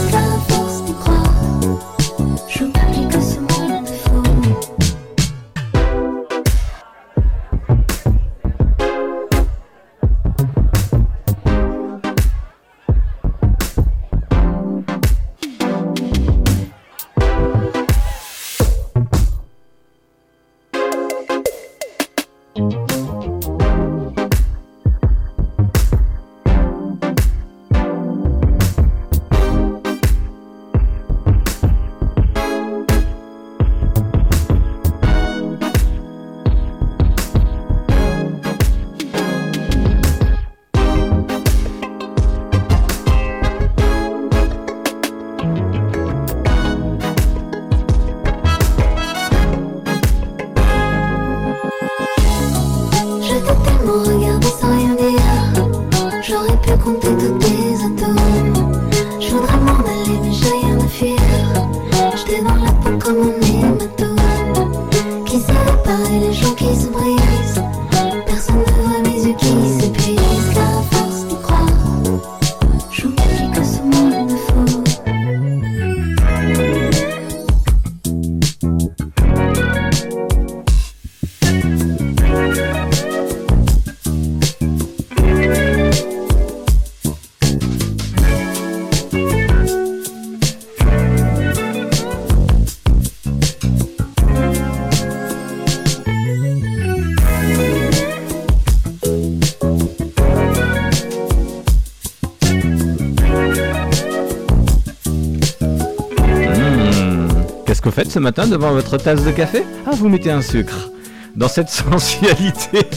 Ce matin devant votre tasse de café Ah, vous mettez un sucre. Dans cette sensualité.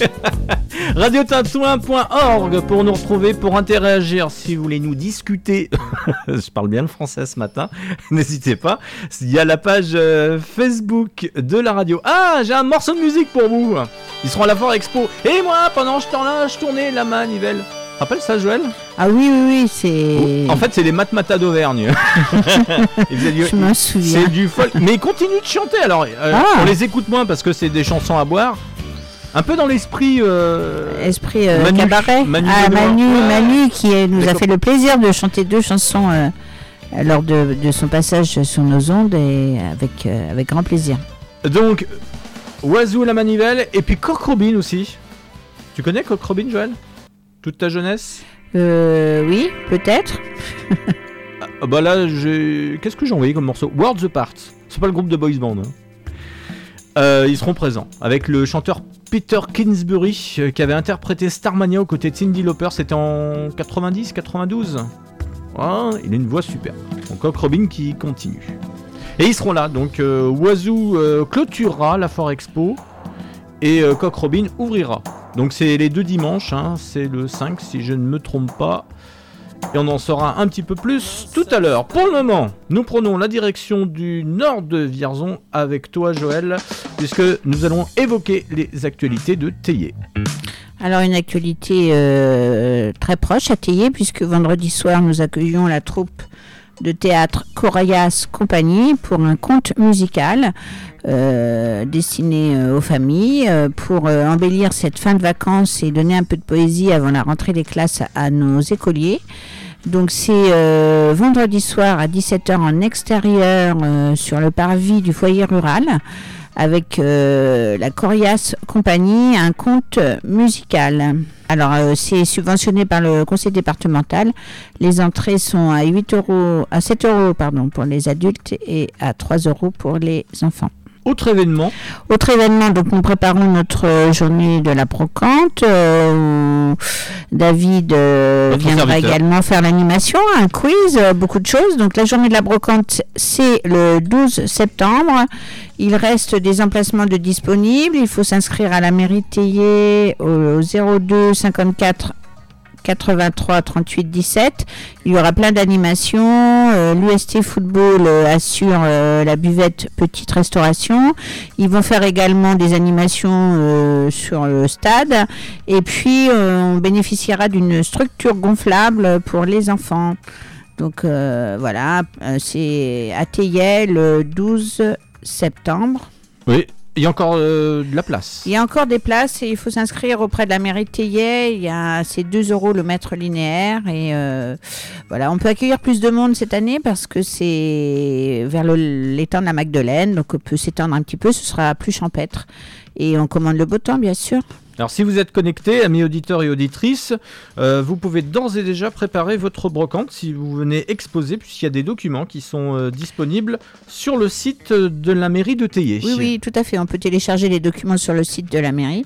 Radiotintouin.org pour nous retrouver, pour interagir. Si vous voulez nous discuter, je parle bien le français ce matin, n'hésitez pas. Il y a la page euh, Facebook de la radio. Ah, j'ai un morceau de musique pour vous. Ils seront à la Fort Expo. Et moi, pendant ce temps-là, je tournais la manivelle. Rappelle ça, Joël? Ah oui, oui, oui, c'est. En fait, c'est les Matmata d'Auvergne. Du- Je m'en souviens. C'est du folk. Mais ils continuent de chanter. Alors, euh, Ah. on les écoute moins parce que c'est des chansons à boire. Un peu dans l'esprit. euh, Esprit euh, Manu- cabaret. Manu ah. Manu. Manu qui euh, nous a fait le plaisir de chanter deux chansons lors de, de son passage sur nos ondes et avec, avec grand plaisir. Donc, Oiseau la manivelle et puis Coq Robin aussi. Tu connais Coq Robin, Joël? Toute ta jeunesse Euh, oui, peut-être. Ah bah là, j'ai. Qu'est-ce que j'ai envoyé comme morceau? Worlds Apart. C'est pas le groupe de boys band. hein. Euh, ils seront présents avec le chanteur Peter Kingsbury euh, qui avait interprété Starmania aux côtés de Cindy Lauper. C'était en 90, 92. Ah, il a une voix super. Donc Coq Robin qui continue. Et ils seront là. Donc euh, Oiseau clôturera la Fort Expo et Coq Robin ouvrira. Donc c'est les deux dimanches. hein. C'est le 5 si je ne me trompe pas. Et on en saura un petit peu plus tout à l'heure. Pour le moment, nous prenons la direction du nord de Vierzon avec toi, Joël, puisque nous allons évoquer les actualités de Théier. Alors une actualité euh, très proche à Théier puisque vendredi soir nous accueillons la troupe de théâtre Corayas Compagnie pour un conte musical euh, destiné euh, aux familles euh, pour embellir cette fin de vacances et donner un peu de poésie avant la rentrée des classes à nos écoliers. Donc c'est vendredi soir à 17h en extérieur sur le parvis du foyer rural avec euh, la Corias Compagnie, un conte musical. Alors euh, c'est subventionné par le conseil départemental. Les entrées sont à 8 euros, à 7 euros pour les adultes et à 3 euros pour les enfants. Autre événement, Autre événement, donc nous préparons notre euh, journée de la brocante. euh, David euh, viendra serviteur. également faire l'animation, un quiz, euh, beaucoup de choses. Donc la journée de la brocante, c'est le 12 septembre. Il reste des emplacements de disponibles. Il faut s'inscrire à la mairie Théier au 02 54 83 38 17. Il y aura plein d'animations. Euh, L'UST Football euh, assure euh, la buvette petite restauration. Ils vont faire également des animations sur le stade. Et puis, on bénéficiera d'une structure gonflable pour les enfants. Donc voilà, c'est à le 12 septembre. oui, il y a encore euh, de la place. Il y a encore des places et il faut s'inscrire auprès de la mairie de Théier. Il y a c'est 2 euros le mètre linéaire et euh, voilà, on peut accueillir plus de monde cette année parce que c'est vers l'étang de la Magdeleine, donc on peut s'étendre un petit peu, ce sera plus champêtre et on commande le beau temps bien sûr. Alors si vous êtes connectés, amis auditeurs et auditrices, euh, vous pouvez d'ores et déjà préparer votre brocante si vous venez exposer, puisqu'il y a des documents qui sont euh, disponibles sur le site de la mairie de Théier. Oui, oui, tout à fait. On peut télécharger les documents sur le site de la mairie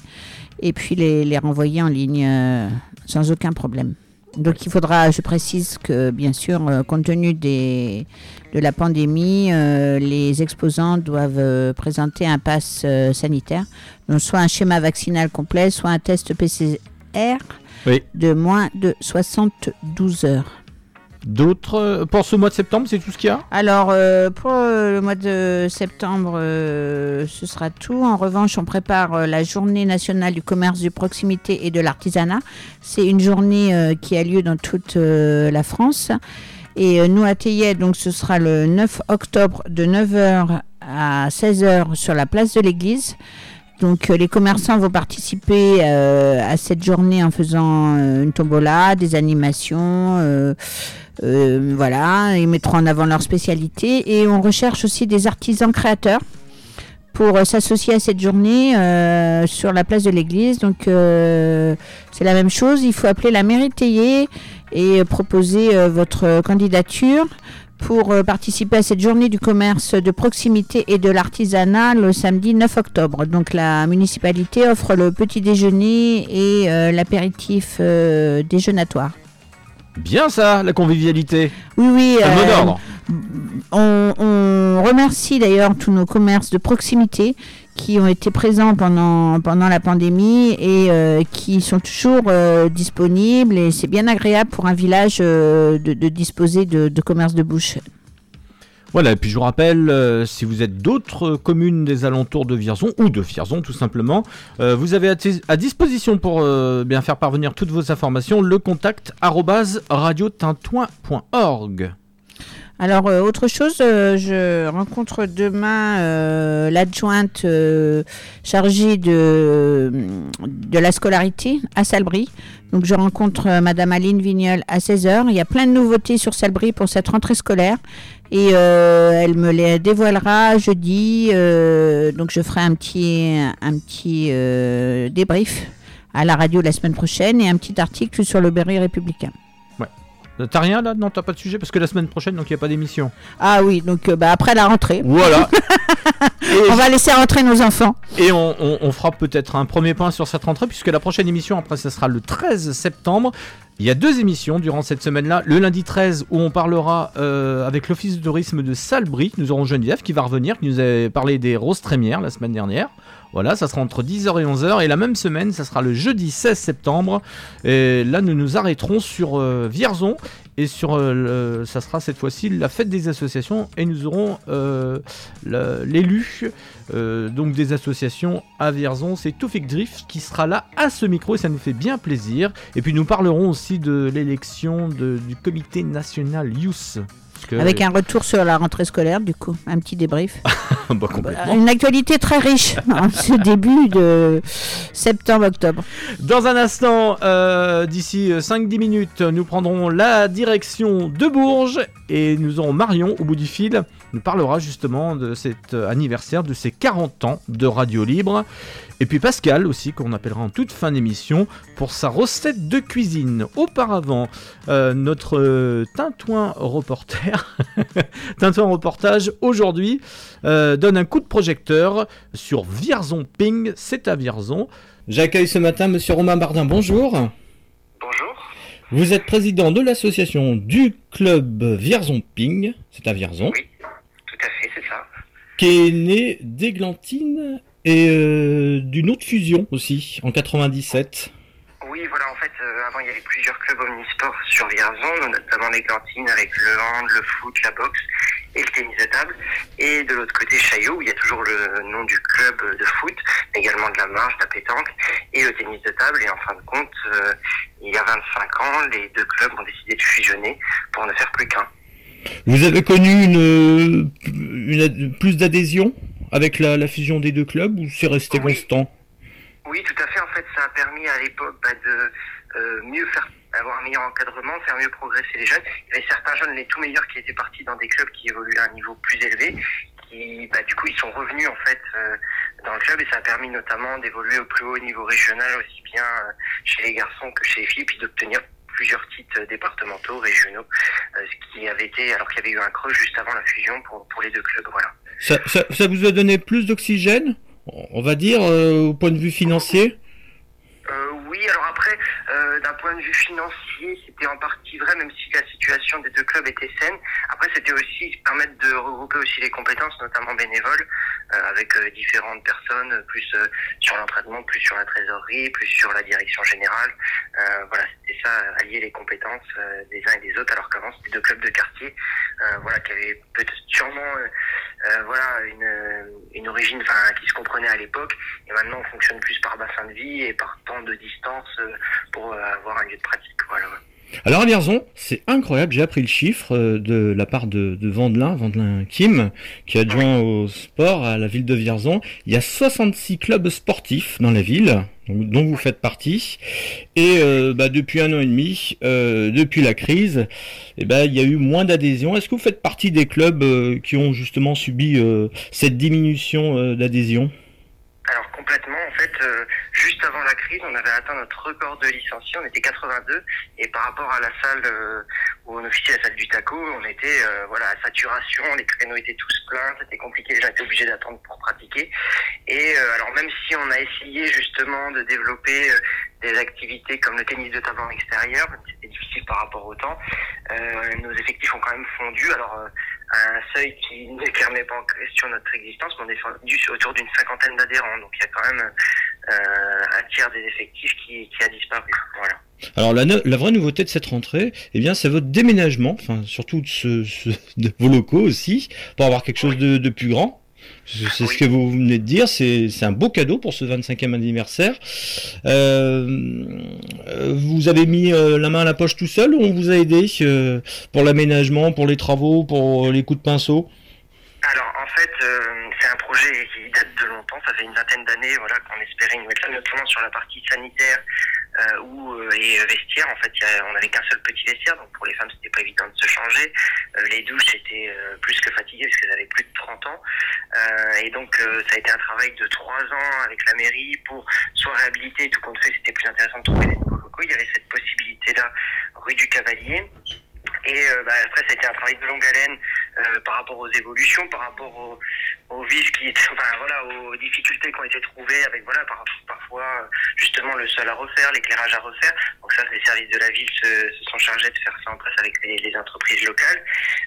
et puis les, les renvoyer en ligne euh, sans aucun problème. Donc il faudra, je précise que bien sûr, euh, compte tenu des, de la pandémie, euh, les exposants doivent euh, présenter un pass euh, sanitaire, donc soit un schéma vaccinal complet, soit un test PCR Oui. de moins de 72 heures. D'autres, euh, pour ce mois de septembre, c'est tout ce qu'il y a? Alors, euh, pour euh, le mois de septembre, ce sera tout. En revanche, on prépare la journée nationale du commerce de proximité et de l'artisanat. C'est une journée qui a lieu dans toute la France. Et nous, à Théier, donc ce sera le 9 octobre de 9h à 16h sur la place de l'église. Donc les commerçants vont participer à cette journée en faisant une tombola, des animations, euh, voilà, ils mettront en avant leur spécialité et on recherche aussi des artisans créateurs pour euh, s'associer à cette journée euh, sur la place de l'église. Donc euh, c'est la même chose, il faut appeler la mairie Théier et euh, proposer euh, votre candidature pour participer à cette journée du commerce de proximité et de l'artisanat le samedi 9 octobre. Donc la municipalité offre le petit déjeuner et l'apéritif déjeunatoire. Bien ça, la convivialité. Oui, oui. Mot euh, d'ordre. On, on remercie d'ailleurs tous nos commerces de proximité qui ont été présents pendant, pendant la pandémie et euh, qui sont toujours euh, disponibles. Et c'est bien agréable pour un village euh, de, de disposer de, de commerces de bouche. Voilà, et puis je vous rappelle, euh, si vous êtes d'autres communes des alentours de Vierzon, ou de Vierzon tout simplement, euh, vous avez à, disposition pour euh, bien faire parvenir toutes vos informations le contact arobase radiotintouin.org. Alors, autre chose, je rencontre demain l'adjointe chargée de, de la scolarité à Salbris. Donc, je rencontre euh, Madame Aline Vignol à 16h. Il y a plein de nouveautés sur Salbris pour cette rentrée scolaire. Et euh, elle me les dévoilera jeudi. euh, donc, je ferai un petit, un petit débrief à la radio la semaine prochaine et un petit article sur le Berry républicain. Euh, T'as rien là? Non, t'as pas de sujet Parce que la semaine prochaine, donc il n'y a pas d'émission. Ah oui, donc euh, bah, après la rentrée. Voilà. On va laisser rentrer nos enfants. Et on, on- on fera peut-être un premier point sur cette rentrée, puisque la prochaine émission, après, ce sera le 13 septembre. Il y a deux émissions durant cette semaine-là. Le lundi 13, où on parlera euh, avec l'Office de tourisme de Salbris. Nous aurons Geneviève qui va revenir, qui nous avait parlé des roses trémières la semaine dernière. Voilà, ça sera entre 10h et 11h. Et la même semaine, ça sera le jeudi 16 septembre. Et là, nous nous arrêterons sur euh, Vierzon. Et sur, euh, ça sera cette fois-ci la fête des associations. Et nous aurons euh, l'élu donc des associations à Vierzon. C'est Toufik Drift qui sera là à ce micro et ça nous fait bien plaisir. Et puis nous parlerons aussi de l'élection du comité national Youth. Parce que- Avec un retour sur la rentrée scolaire, du coup, un petit débrief. Bah, complètement. Une actualité très riche en ce début de septembre-octobre. Dans un instant, euh, d'ici 5-10 minutes, nous prendrons la direction de Bourges et nous aurons Marion au bout du fil. Nous parlera justement de cet euh, anniversaire, de ses 40 ans de Radio Libre. Et puis Pascal aussi, qu'on appellera en toute fin d'émission, pour sa recette de cuisine. Auparavant, euh, notre euh, Tintouin reporter, Tintouin reportage, aujourd'hui, euh, donne un coup de projecteur sur Vierzon Ping, c'est à Vierzon. J'accueille ce matin Monsieur Romain Bardin, bonjour. Bonjour. Vous êtes président de l'association du club Vierzon Ping, c'est à Vierzon. Oui, à fait, c'est ça. Qui est né d'Églantine et euh, d'une autre fusion aussi, en 97. Oui, voilà, en fait, euh, avant, il y avait plusieurs clubs omnisports sur Vierzon, notamment les cantines avec le hand, le foot, la boxe et le tennis de table. Et de l'autre côté, Chaillot, où il y a toujours le nom du club de foot, mais également de la marche, de la pétanque et le tennis de table. Et en fin de compte, euh, il y a 25 ans, les deux clubs ont décidé de fusionner pour ne faire plus qu'un. Vous avez connu une, une plus d'adhésion avec la, la fusion des deux clubs ou c'est resté constant? Oui, tout à fait. En fait, ça a permis à l'époque bah, de euh, mieux faire, avoir un meilleur encadrement, faire mieux progresser les jeunes. Il y avait certains jeunes, les tout meilleurs, qui étaient partis dans des clubs qui évoluaient à un niveau plus élevé. Qui, bah, du coup, ils sont revenus en fait euh, dans le club et ça a permis notamment d'évoluer au plus haut niveau régional, aussi bien euh, chez les garçons que chez les filles, puis d'obtenir plusieurs titres départementaux, régionaux, ce qui avait été, alors qu'il y avait eu un creux juste avant la fusion pour, pour les deux clubs. Voilà. ça, ça- ça vous a donné plus d'oxygène, on va dire, euh, au point de vue financier Euh, oui, alors après, euh, d'un point de vue financier, c'était en partie vrai, même si la situation des deux clubs était saine. Après, c'était aussi permettre de regrouper aussi les compétences, notamment bénévoles, euh, avec euh, différentes personnes, plus euh, sur l'entraînement, plus sur la trésorerie, plus sur la direction générale. Euh, voilà, c'était ça, allier les compétences euh, des uns et des autres, alors qu'avant, c'était deux clubs de quartier, euh, voilà, qui avaient peut-être sûrement, euh, euh, voilà, une, une origine, enfin, qui se comprenait à l'époque. Et maintenant, on fonctionne plus par bassin de vie et par temps de distance euh, pour euh, avoir un lieu de pratique. Voilà. Alors à Vierzon, c'est incroyable, j'ai appris le chiffre euh, de la part de, de Vandelin, Vandelin Kim, qui est adjoint au sport à la ville de Vierzon. Il y a 66 clubs sportifs dans la ville, dont vous faites partie. Et euh, bah, depuis un an et demi, euh, depuis la crise, eh ben, il y a eu moins d'adhésion. Est-ce que vous faites partie des clubs euh, qui ont justement subi cette diminution d'adhésion Alors complètement, en fait, euh, juste avant la crise, on avait atteint notre record de licenciés, on était 82, et par rapport à la salle euh, où on officiait, la salle du taco, on était euh, voilà à saturation, les créneaux étaient tous pleins, c'était compliqué, les gens étaient obligés d'attendre pour pratiquer. Et alors même si on a essayé justement de développer des activités comme le tennis de table en extérieur, c'était difficile par rapport au temps, nos effectifs ont quand même fondu. Alors un seuil qui ne remet pas en question notre existence, mais on est autour d'une cinquantaine d'adhérents, donc il y a quand même euh, un tiers des effectifs qui, qui a disparu. Voilà. Alors la, la vraie nouveauté de cette rentrée, eh bien, c'est votre déménagement, enfin surtout de, ce, ce- de vos locaux aussi, pour avoir quelque chose de, de plus grand. C'est c'est ce que vous venez de dire, c'est un beau cadeau pour ce 25e anniversaire. Euh, vous avez mis euh, la main à la poche tout seul ou on vous a aidé euh, pour l'aménagement, pour les travaux, pour les coups de pinceau? Alors en fait, euh, c'est un projet qui date de longtemps, ça fait une vingtaine d'années voilà, qu'on espérait une nouvelle notamment sur la partie sanitaire euh, ou, euh, et vestiaire. En fait, y a- on n'avait qu'un seul petit vestiaire, donc pour les femmes, c'était pas évident de se changer. Euh, les douches étaient euh, plus que fatiguées parce qu'elles avaient plus de 30 ans. Euh, et donc, euh, ça a été un travail de trois ans avec la mairie pour soit réhabiliter, tout compte fait, c'était plus intéressant de trouver des locaux. Il y avait cette possibilité-là rue du Cavalier. Et euh, bah, après, c'était un travail de longue haleine euh, par rapport aux évolutions, par rapport aux, aux qui enfin voilà, aux difficultés qui ont été trouvées avec voilà, par, euh, justement le sol à refaire, l'éclairage à refaire. Donc ça, les services de la ville se, sont chargés de faire ça en place avec les, entreprises locales.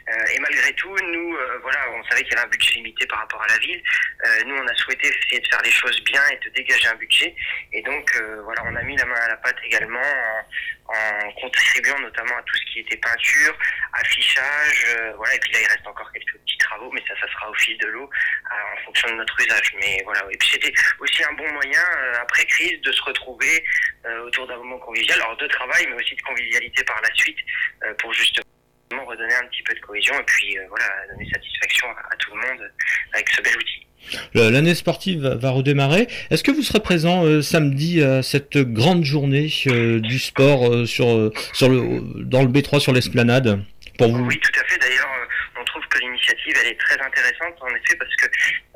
Euh, et malgré tout, nous, euh, voilà, on savait qu'il y avait un budget limité par rapport à la ville. Nous, on a souhaité essayer de faire les choses bien et de dégager un budget. Et donc, voilà, on a mis la main à la pâte également en, contribuant notamment à tout ce qui était peinture, affichage, euh, voilà. Et puis là, il reste encore quelques petits travaux, mais ça, ça sera au fil de l'eau euh, en fonction de notre usage. Mais voilà. Et puis c'était aussi un bon moyen euh, après crise de se retrouver euh, autour d'un moment convivial, alors de travail, mais aussi de convivialité par la suite, euh, pour justement redonner un petit peu de cohésion et puis euh, voilà donner satisfaction à tout le monde avec ce bel outil. Le- L'année sportive va, redémarrer. Est-ce que vous serez présent euh, samedi à cette grande journée euh, du sport euh, sur, euh, sur le, dans le B3 sur l'esplanade pour vous Oui, tout à fait. D'ailleurs, euh, l'initiative elle est très intéressante en effet parce que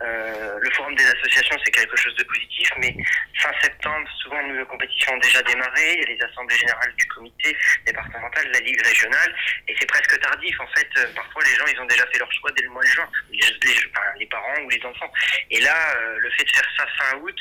euh, le forum des associations c'est quelque chose de positif, mais fin septembre, souvent nos compétitions ont déjà démarré. Il y a les assemblées générales du comité départemental, la ligue régionale, et c'est presque tardif. En fait, euh, parfois les gens ils ont déjà fait leur choix dès le mois de juin, les, parents ou les enfants. Et là, euh, le fait de faire ça fin août,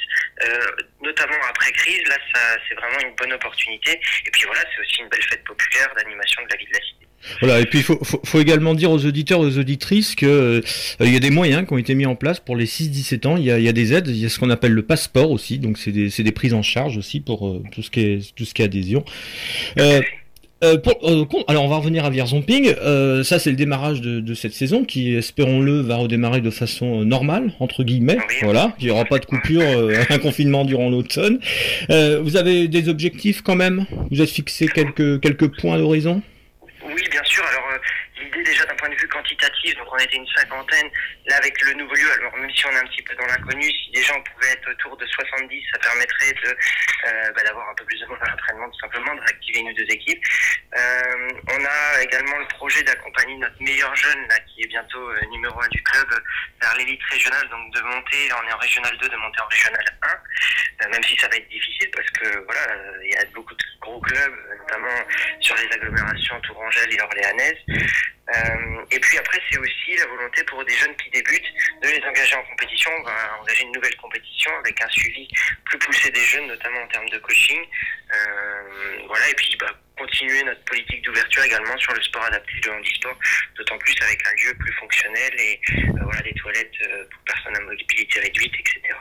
notamment après crise, là, ça, c'est vraiment une bonne opportunité. Et puis voilà, c'est aussi une belle fête populaire d'animation de la vie de la cité. Voilà, et puis il faut, faut, faut également dire aux auditeurs et aux auditrices que euh, il y a des moyens qui ont été mis en place pour les 6-17 ans. Il y, a, il y a des aides, il y a ce qu'on appelle le passeport aussi, donc c'est des, prises en charge aussi pour euh, tout ce qui est tout ce qui est adhésion. Euh, euh, pour- euh, alors on va revenir à Vierzonping. Euh, ça c'est le démarrage de, de cette saison qui, espérons-le, va redémarrer de façon normale entre guillemets. Voilà, il n'y aura pas de coupure, un confinement durant l'automne. Vous avez des objectifs quand même? Vous êtes fixé quelques quelques points d'horizon? Oui, bien sûr. Déjà d'un point de vue quantitatif, donc on était une cinquantaine. Là, avec le nouveau lieu, alors même si on est un petit peu dans l'inconnu, si déjà on pouvait être autour de 70, ça permettrait de euh, bah, d'avoir un peu plus de monde à l'entraînement, tout simplement, de réactiver une ou deux équipes. Euh, on a également le projet d'accompagner notre meilleur jeune, là, qui est bientôt euh, numéro un du club, vers l'élite régionale, donc de monter, là, on est en régional 2, de monter en régional 1, euh, même si ça va être difficile parce que voilà, il y a beaucoup de gros clubs, notamment sur les agglomérations Tourangelle et Orléanaise. Euh, et puis après, c'est aussi la volonté pour des jeunes qui débutent de les engager en compétition. On va engager une nouvelle compétition avec un suivi plus poussé des jeunes, notamment en termes de coaching. Euh, voilà, et puis bah, continuer notre politique d'ouverture également sur le sport adapté, le handisport, d'autant plus avec un lieu plus fonctionnel et euh, voilà, des toilettes pour personnes à mobilité réduite, etc.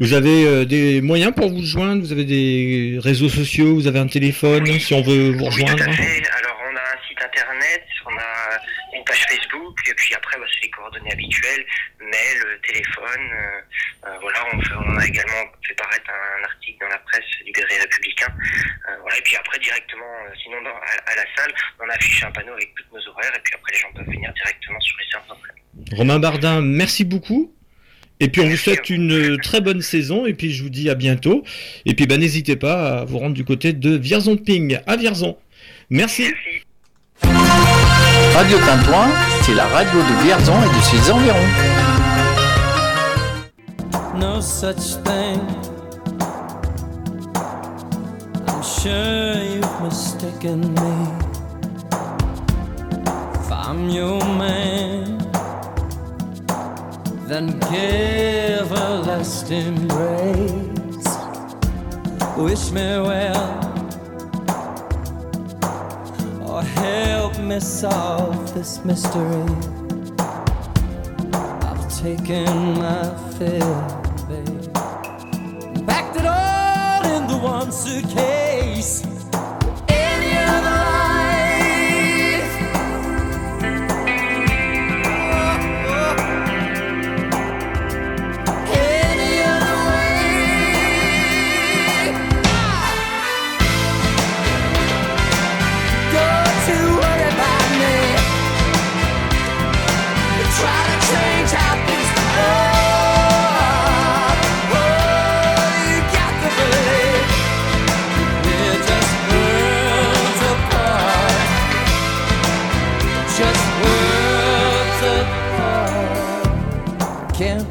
Vous avez des moyens pour vous joindre? Vous avez des réseaux sociaux? Vous avez un téléphone? Si on veut vous Oui, tout rejoindre à fait. Alors, on a un site internet, on a une page Facebook, et puis après, bah, c'est les coordonnées habituelles, mail, euh, téléphone. euh, euh, voilà, on, fait- on a également fait paraître un, article dans la presse libérée républicain. Euh, voilà, et puis après, directement, sinon, dans- à, à la salle, on affiche un panneau avec tous nos horaires, et puis après, les gens peuvent venir directement sur les séances. Romain Bardin, merci beaucoup. Et puis on vous souhaite une très bonne saison et puis je vous dis à bientôt. Et puis bah, n'hésitez pas à vous rendre du côté de Vierzon-Ping à Vierzon. Merci. Radio Tintouin, c'est la radio de Vierzon et de ses environs. no such thing. I'm sure you've mistaken me. If I'm your man, then give a last. Wish me well, help me solve this mystery. I've taken my fill, babe, packed it all in the one suitcase.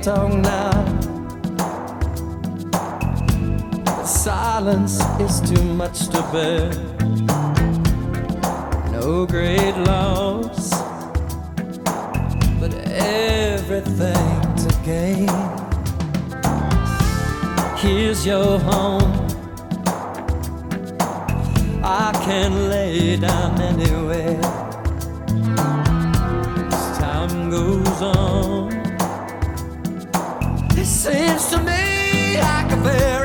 tongue now. Silence is too much to bear. No great loss, but everything to gain. Here's your home. I can lay down anywhere. As time goes on seems to me like a fairy.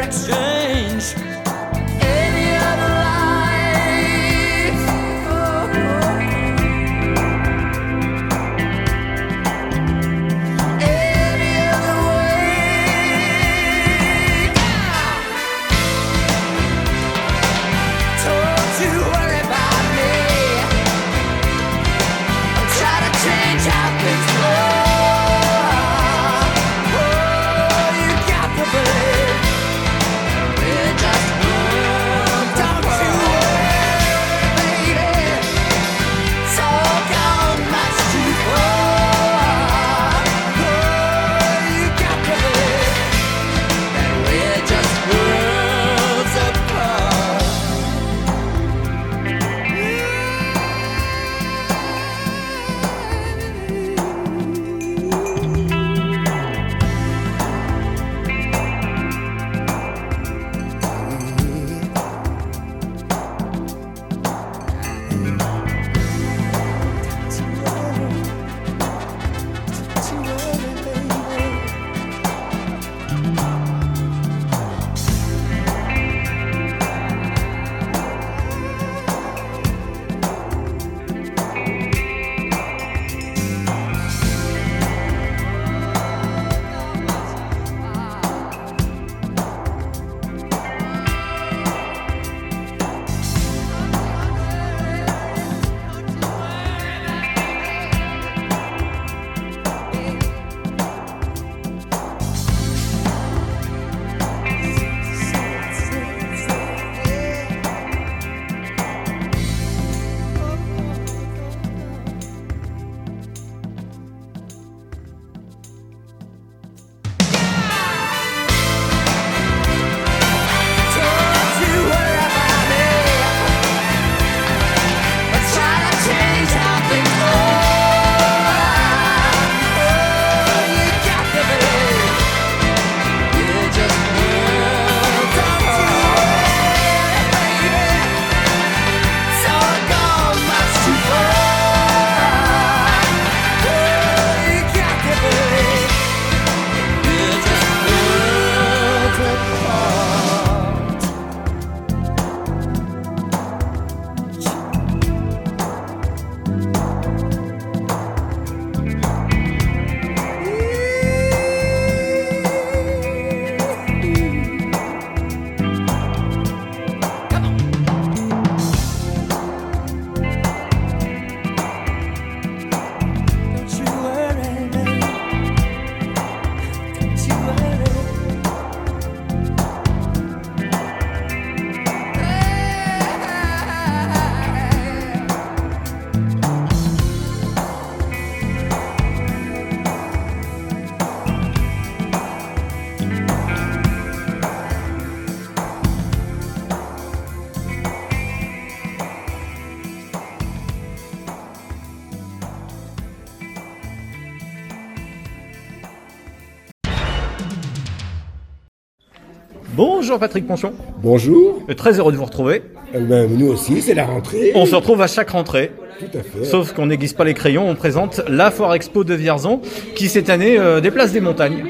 Bonjour Patrick Ponchon. Bonjour. Très heureux de vous retrouver. Eh ben, nous aussi, c'est la rentrée. On se retrouve à chaque rentrée. Tout à fait. Sauf qu'on n'aiguise pas les crayons, on présente la Foire Expo de Vierzon qui cette année euh, déplace des montagnes.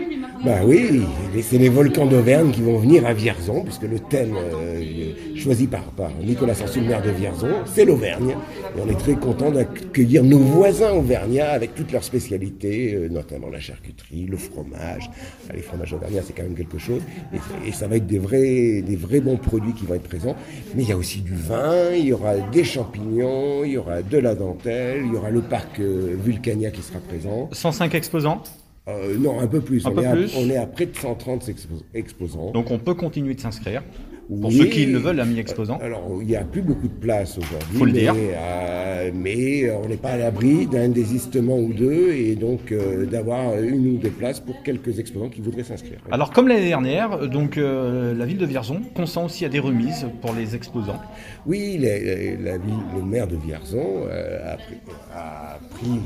Bah oui, c'est les volcans d'Auvergne qui vont venir à Vierzon, puisque le thème euh, choisi par, Nicolas Sanson, de Vierzon, c'est l'Auvergne. Et on est très content d'accueillir nos voisins auvergnats avec toutes leurs spécialités, euh, notamment la charcuterie, le fromage. Ah, Les fromages auvergnats, c'est quand même quelque chose. Et, ça va être des vrais, des vrais bons produits qui vont être présents. Mais il y a aussi du vin, il y aura des champignons, il y aura de la dentelle, il y aura le parc euh, Vulcania qui sera présent. 105 exposants. Euh, non, un peu plus. Un on, peu est plus. À, on est à près de 130 expo- exposants. Donc on peut continuer de s'inscrire. Pour Oui. ceux qui le veulent, amis exposants. Alors, il n'y a plus beaucoup de place aujourd'hui. Faut le mais, dire. euh, mais euh, on n'est pas à l'abri d'un désistement ou deux et donc euh, d'avoir une ou deux places pour quelques exposants qui voudraient s'inscrire. Alors comme l'année dernière, euh, donc euh, la ville de Vierzon consent aussi à des remises pour les exposants. Oui, la, ville- le maire de Vierzon euh, a, pris, a pris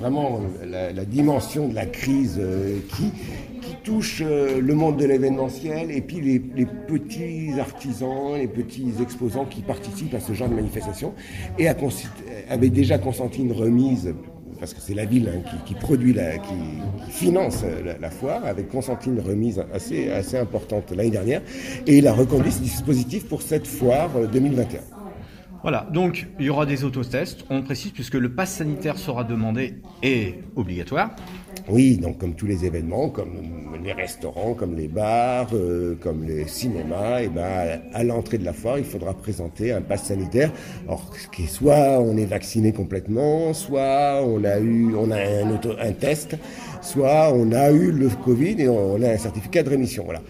vraiment la, la dimension de la crise euh, qui touche euh, le monde de l'événementiel et puis les, petits artisans, les petits exposants qui participent à ce genre de manifestation et avait déjà consenti une remise parce que c'est la ville hein, qui, produit, la, qui, finance euh, la, foire, avait consenti une remise assez, assez importante l'année dernière, et il a reconduit ce dispositif pour cette foire euh, 2021. Voilà, donc il y aura des autotests, on précise, puisque le pass sanitaire sera demandé et obligatoire. Oui, donc comme tous les événements, comme les restaurants, comme les bars, euh, comme les cinémas, et ben à l'entrée de la foire, il faudra présenter un pass sanitaire. Alors, soit on est vacciné complètement, soit on a eu, on a un, auto- un test, soit on a eu le Covid et on a un certificat de rémission. Voilà.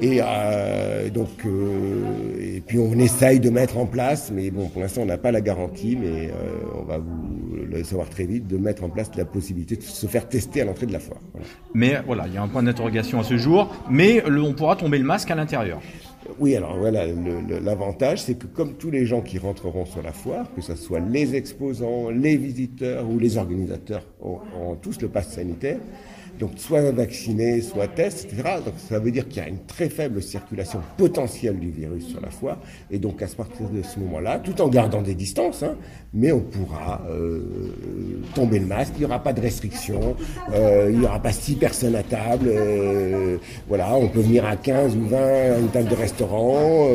Et euh, donc, euh, et puis on essaye de mettre en place, mais bon, pour l'instant on n'a pas la garantie, mais euh, on va vous le savoir très vite, de mettre en place la possibilité de se faire tester à l'entrée de la foire. Mais voilà, il y a un point d'interrogation à ce jour, mais on pourra tomber le masque à l'intérieur. Oui, alors voilà, l'avantage, c'est que comme tous les gens qui rentreront sur la foire, que ce soit les exposants, les visiteurs ou les organisateurs, ont, ont tous le pass sanitaire, donc soit vaccinés, soit test, etc. Donc ça veut dire qu'il y a une très faible circulation potentielle du virus sur la foire, et donc à partir de ce moment-là, tout en gardant des distances, hein, mais on pourra euh, tomber le masque, il n'y aura pas de restrictions, euh, il n'y aura pas six personnes à table, euh, voilà, on peut venir à 15 ou 20 à une table de restaurant,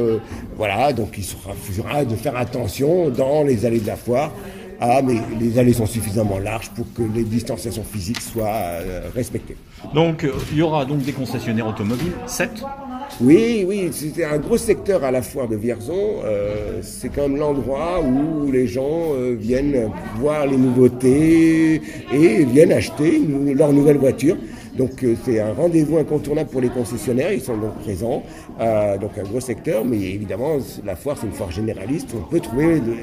voilà, donc il suffira de faire attention dans les allées de la foire. Ah, mais les allées sont suffisamment larges pour que les distanciations physiques soient euh, respectées. Donc euh, il y aura donc des concessionnaires automobiles, 7. Oui, oui, c'était un gros secteur à la foire de Vierzon. Euh, c'est quand même l'endroit où les gens euh, viennent voir les nouveautés et viennent acheter une- leur nouvelle voiture. Donc euh, c'est un rendez-vous incontournable pour les concessionnaires, ils sont donc présents. Donc un gros secteur, mais évidemment la foire c'est une foire généraliste, on peut trouver de-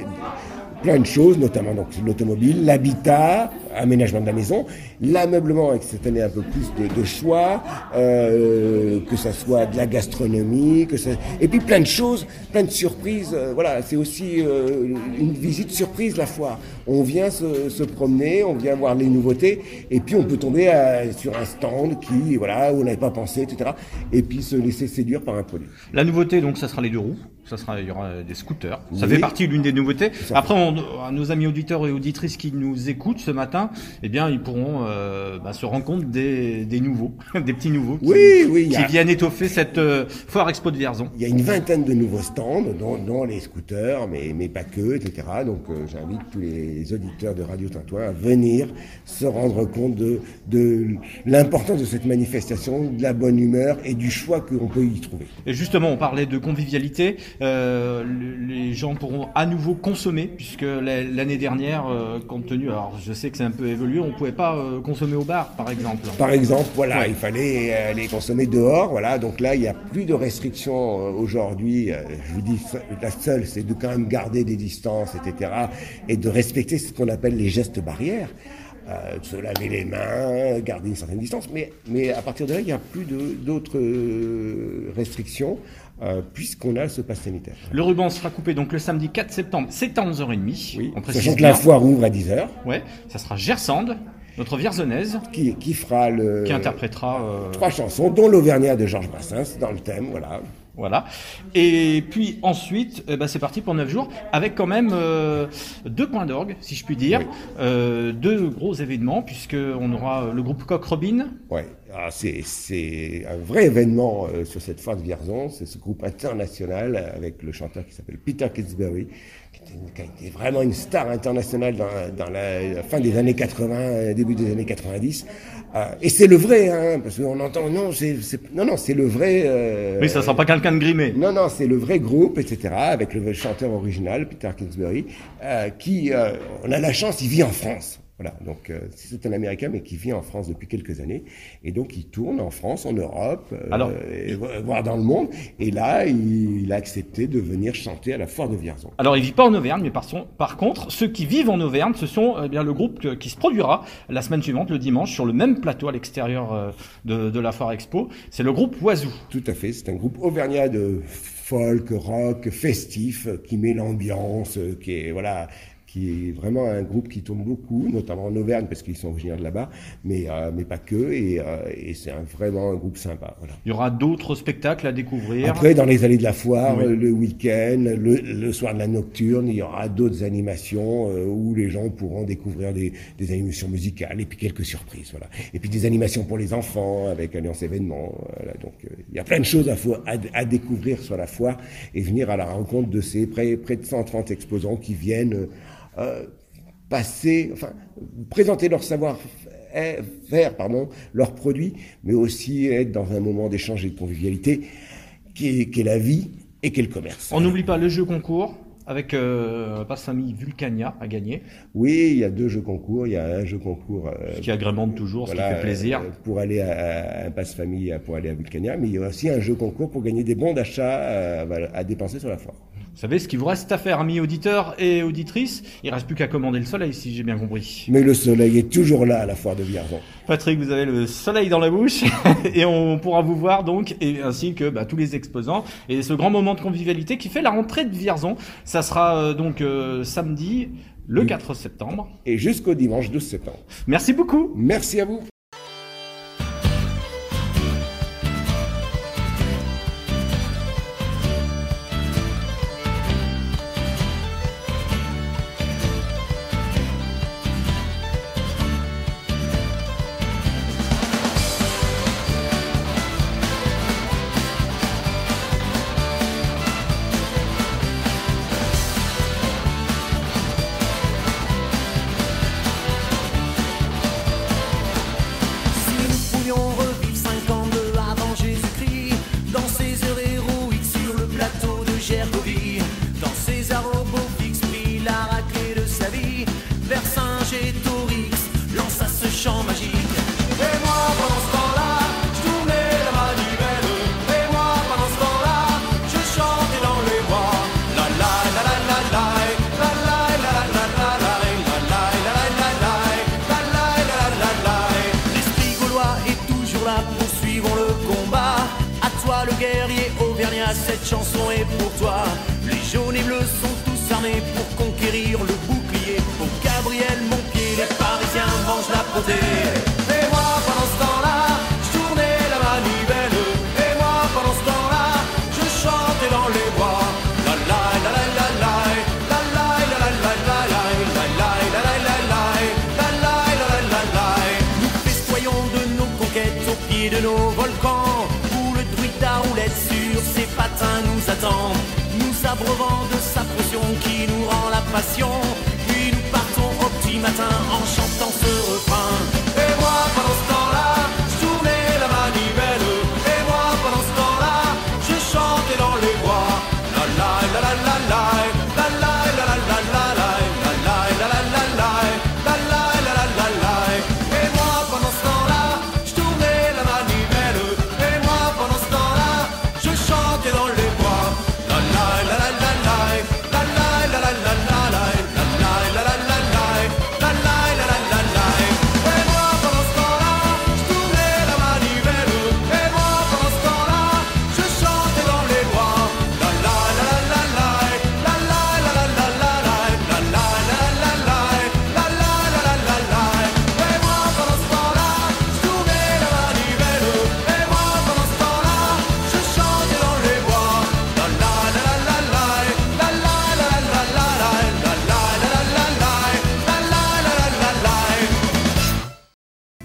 plein de choses, notamment l'automobile, l'habitat, aménagement de la maison, l'ameublement avec cette année un peu plus de, de choix, euh, que ça soit de la gastronomie, que ça... et puis plein de choses, plein de surprises. euh, voilà, c'est aussi euh, une visite surprise la foire. On vient se, se promener, on vient voir les nouveautés, et puis on peut tomber sur un stand qui, voilà, où on n'avait pas pensé, etc. Et puis se laisser séduire par un produit. La nouveauté, donc, ça sera les deux roues. Ça sera, il y aura des scooters. Ça Oui. fait partie de l'une des nouveautés. Après, on- nos amis auditeurs et auditrices qui nous écoutent ce matin, eh bien, ils pourront euh, bah, se rendre compte des, des nouveaux, des petits nouveaux qui, Oui, oui, qui a- viennent étoffer cette euh, foire expo de Vierzon. Il y a une vingtaine de nouveaux stands, dont, dont les scooters, mais, mais pas que, etc. Donc euh, j'invite tous les auditeurs de Radio Tintouin à venir se rendre compte de, de l'importance de cette manifestation, de la bonne humeur et du choix qu'on peut y trouver. Et justement, on parlait de convivialité. Le- les gens pourront à nouveau consommer, puisque la- l'année dernière, compte tenu, alors je sais que c'est un peu évolué, on pouvait pas euh, consommer au bar, par exemple. Par exemple, voilà, Ouais. il fallait euh, les consommer dehors, voilà. Donc là, il n'y a plus de restrictions euh, aujourd'hui. Euh, je vous dis, la seule, c'est de quand même garder des distances, etc., et de respecter ce qu'on appelle les gestes barrières. Euh, se laver les mains, garder une certaine distance, mais, mais à partir de là, il n'y a plus d'autres euh, restrictions, euh, puisqu'on a ce pass sanitaire. Le ruban sera coupé donc le samedi 4 septembre, c'est à 11h30. Oui, on sachant que la foire ouvre à 10h. Ouais, ça sera Gersande, notre Vierzonnaise, qui, qui fera le... qui interprétera. euh, trois chansons, dont l'Auvergnat de Georges Brassens, dans le thème, voilà. Voilà. Et puis ensuite, eh ben, c'est parti pour 9 jours, avec quand même euh, deux points d'orgue, si je puis dire, euh, deux gros événements, puisqu'on aura le groupe Coq Robin. Ouais, ah, c'est c'est un vrai événement euh, sur cette foire de Vierzon. C'est ce groupe international euh, avec le chanteur qui s'appelle Peter Kingsbury, qui, qui a été vraiment une star internationale dans, dans la, la fin des années 80, euh, début des années 90. Euh, et c'est le vrai, hein, parce qu'on entend non, c'est c'est- non, non, c'est le vrai. euh, Oui, ça sera pas quelqu'un de grimé. non, non, c'est le vrai groupe, etc., avec le chanteur original, Peter Kingsbury, euh, qui, euh, on a la chance, il vit en France. Voilà, donc euh, c'est un Américain, mais qui vit en France depuis quelques années. Et donc il tourne en France, en Europe, euh, Alors- et vo- voire dans le monde. Et là, il, il a accepté de venir chanter à la foire de Vierzon. Alors, il vit pas en Auvergne, mais par, son- par contre, ceux qui vivent en Auvergne, ce sont eh bien le groupe que- qui se produira la semaine suivante, le dimanche, sur le même plateau à l'extérieur euh, de, de la Foire Expo. C'est le groupe Oiseau. Tout à fait, c'est un groupe auvergnat de folk, rock, festif, qui met l'ambiance, euh, qui est voilà, qui est vraiment un groupe qui tourne beaucoup, notamment en Auvergne parce qu'ils sont originaires de là-bas, mais euh, mais pas que, et, euh, et c'est un- vraiment un groupe sympa. Voilà. Il y aura d'autres spectacles à découvrir? Après, dans les allées de la foire, Oui. le week-end, le, le soir de la nocturne, il y aura d'autres animations euh, où les gens pourront découvrir des, des animations musicales et puis quelques surprises, voilà. Et puis des animations pour les enfants avec Alliance Événements. Voilà. Donc, euh, il y a plein de choses à, à, à découvrir sur la foire et venir à la rencontre de ces près, près de 130 exposants qui viennent euh, passer, enfin, présenter leur savoir faire, pardon, leurs produits, mais aussi être dans un moment d'échange et de convivialité qui est, la vie et qui est le commerce. On n'oublie pas le jeu concours avec euh, Passe-Famille Vulcania à gagner. Oui, il y a deux jeux concours. Il y a un jeu concours euh, Ce qui agrémente toujours, ce qui fait plaisir. euh, pour aller à, à un passe famille pour aller à Vulcania, mais il y a aussi un jeu concours pour gagner des bons d'achat à dépenser sur la foire. Vous savez ce qu'il vous reste à faire, amis auditeurs et auditrices? Il reste plus qu'à commander le soleil, si j'ai bien compris. Mais le soleil est toujours là à la foire de Vierzon. Patrick, vous avez le soleil dans la bouche et on pourra vous voir donc, et ainsi que bah, tous les exposants et ce grand moment de convivialité qui fait la rentrée de Vierzon. Ça sera euh, donc euh, samedi, le 4 septembre. Et jusqu'au dimanche 12 septembre. Merci beaucoup. Merci à vous. Nous abreuvant de sa potion qui nous rend la passion. Puis nous partons au petit matin en chantant ce refrain.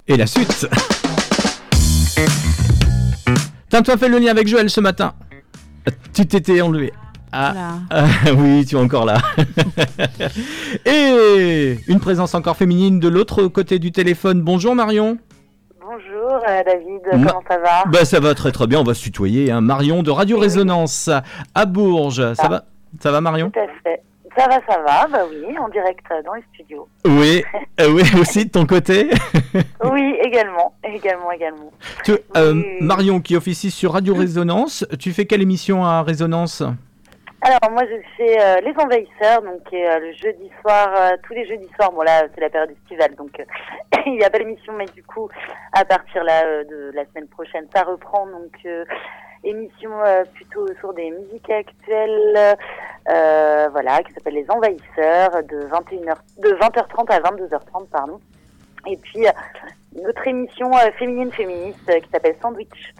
Et la suite Tiens, toi fait le lien avec Joël ce matin. Tu t'étais enlevé. Ah, ah, oui, tu es encore là. Et une présence encore féminine de l'autre côté du téléphone. Bonjour Marion. Bonjour euh, David, Ma- comment ça va? Bah ça va très très bien, on va se tutoyer. hein. Marion de Radio Résonance à Bourges. Ça va? Ça va Marion? Tout à fait. Ça va, ça va, bah oui, en direct euh, dans les studios. Oui, euh, oui aussi de ton côté. Oui, également, également, également. Tu- euh, Marion qui officie sur Radio Résonance, tu fais quelle émission à Résonance? Alors moi je fais euh, Les Envahisseurs, donc le jeudi soir, tous les jeudis soirs, bon là c'est la période estivale, donc il n'y a pas d'émission, mais du coup à partir là de la semaine prochaine ça reprend, donc émission euh, plutôt autour des musiques actuelles, euh, voilà, qui s'appelle Les Envahisseurs, de 21h, de 20h30 à 22h30, pardon. Et puis euh, notre émission féminine féministe qui s'appelle Sandwich.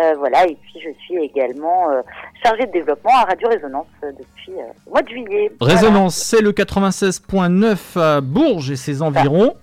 Euh, voilà, et puis je suis également euh, chargée de développement à Radio Résonance euh, depuis le mois de juillet. Résonance, c'est le 96.9 à Bourges et ses environs.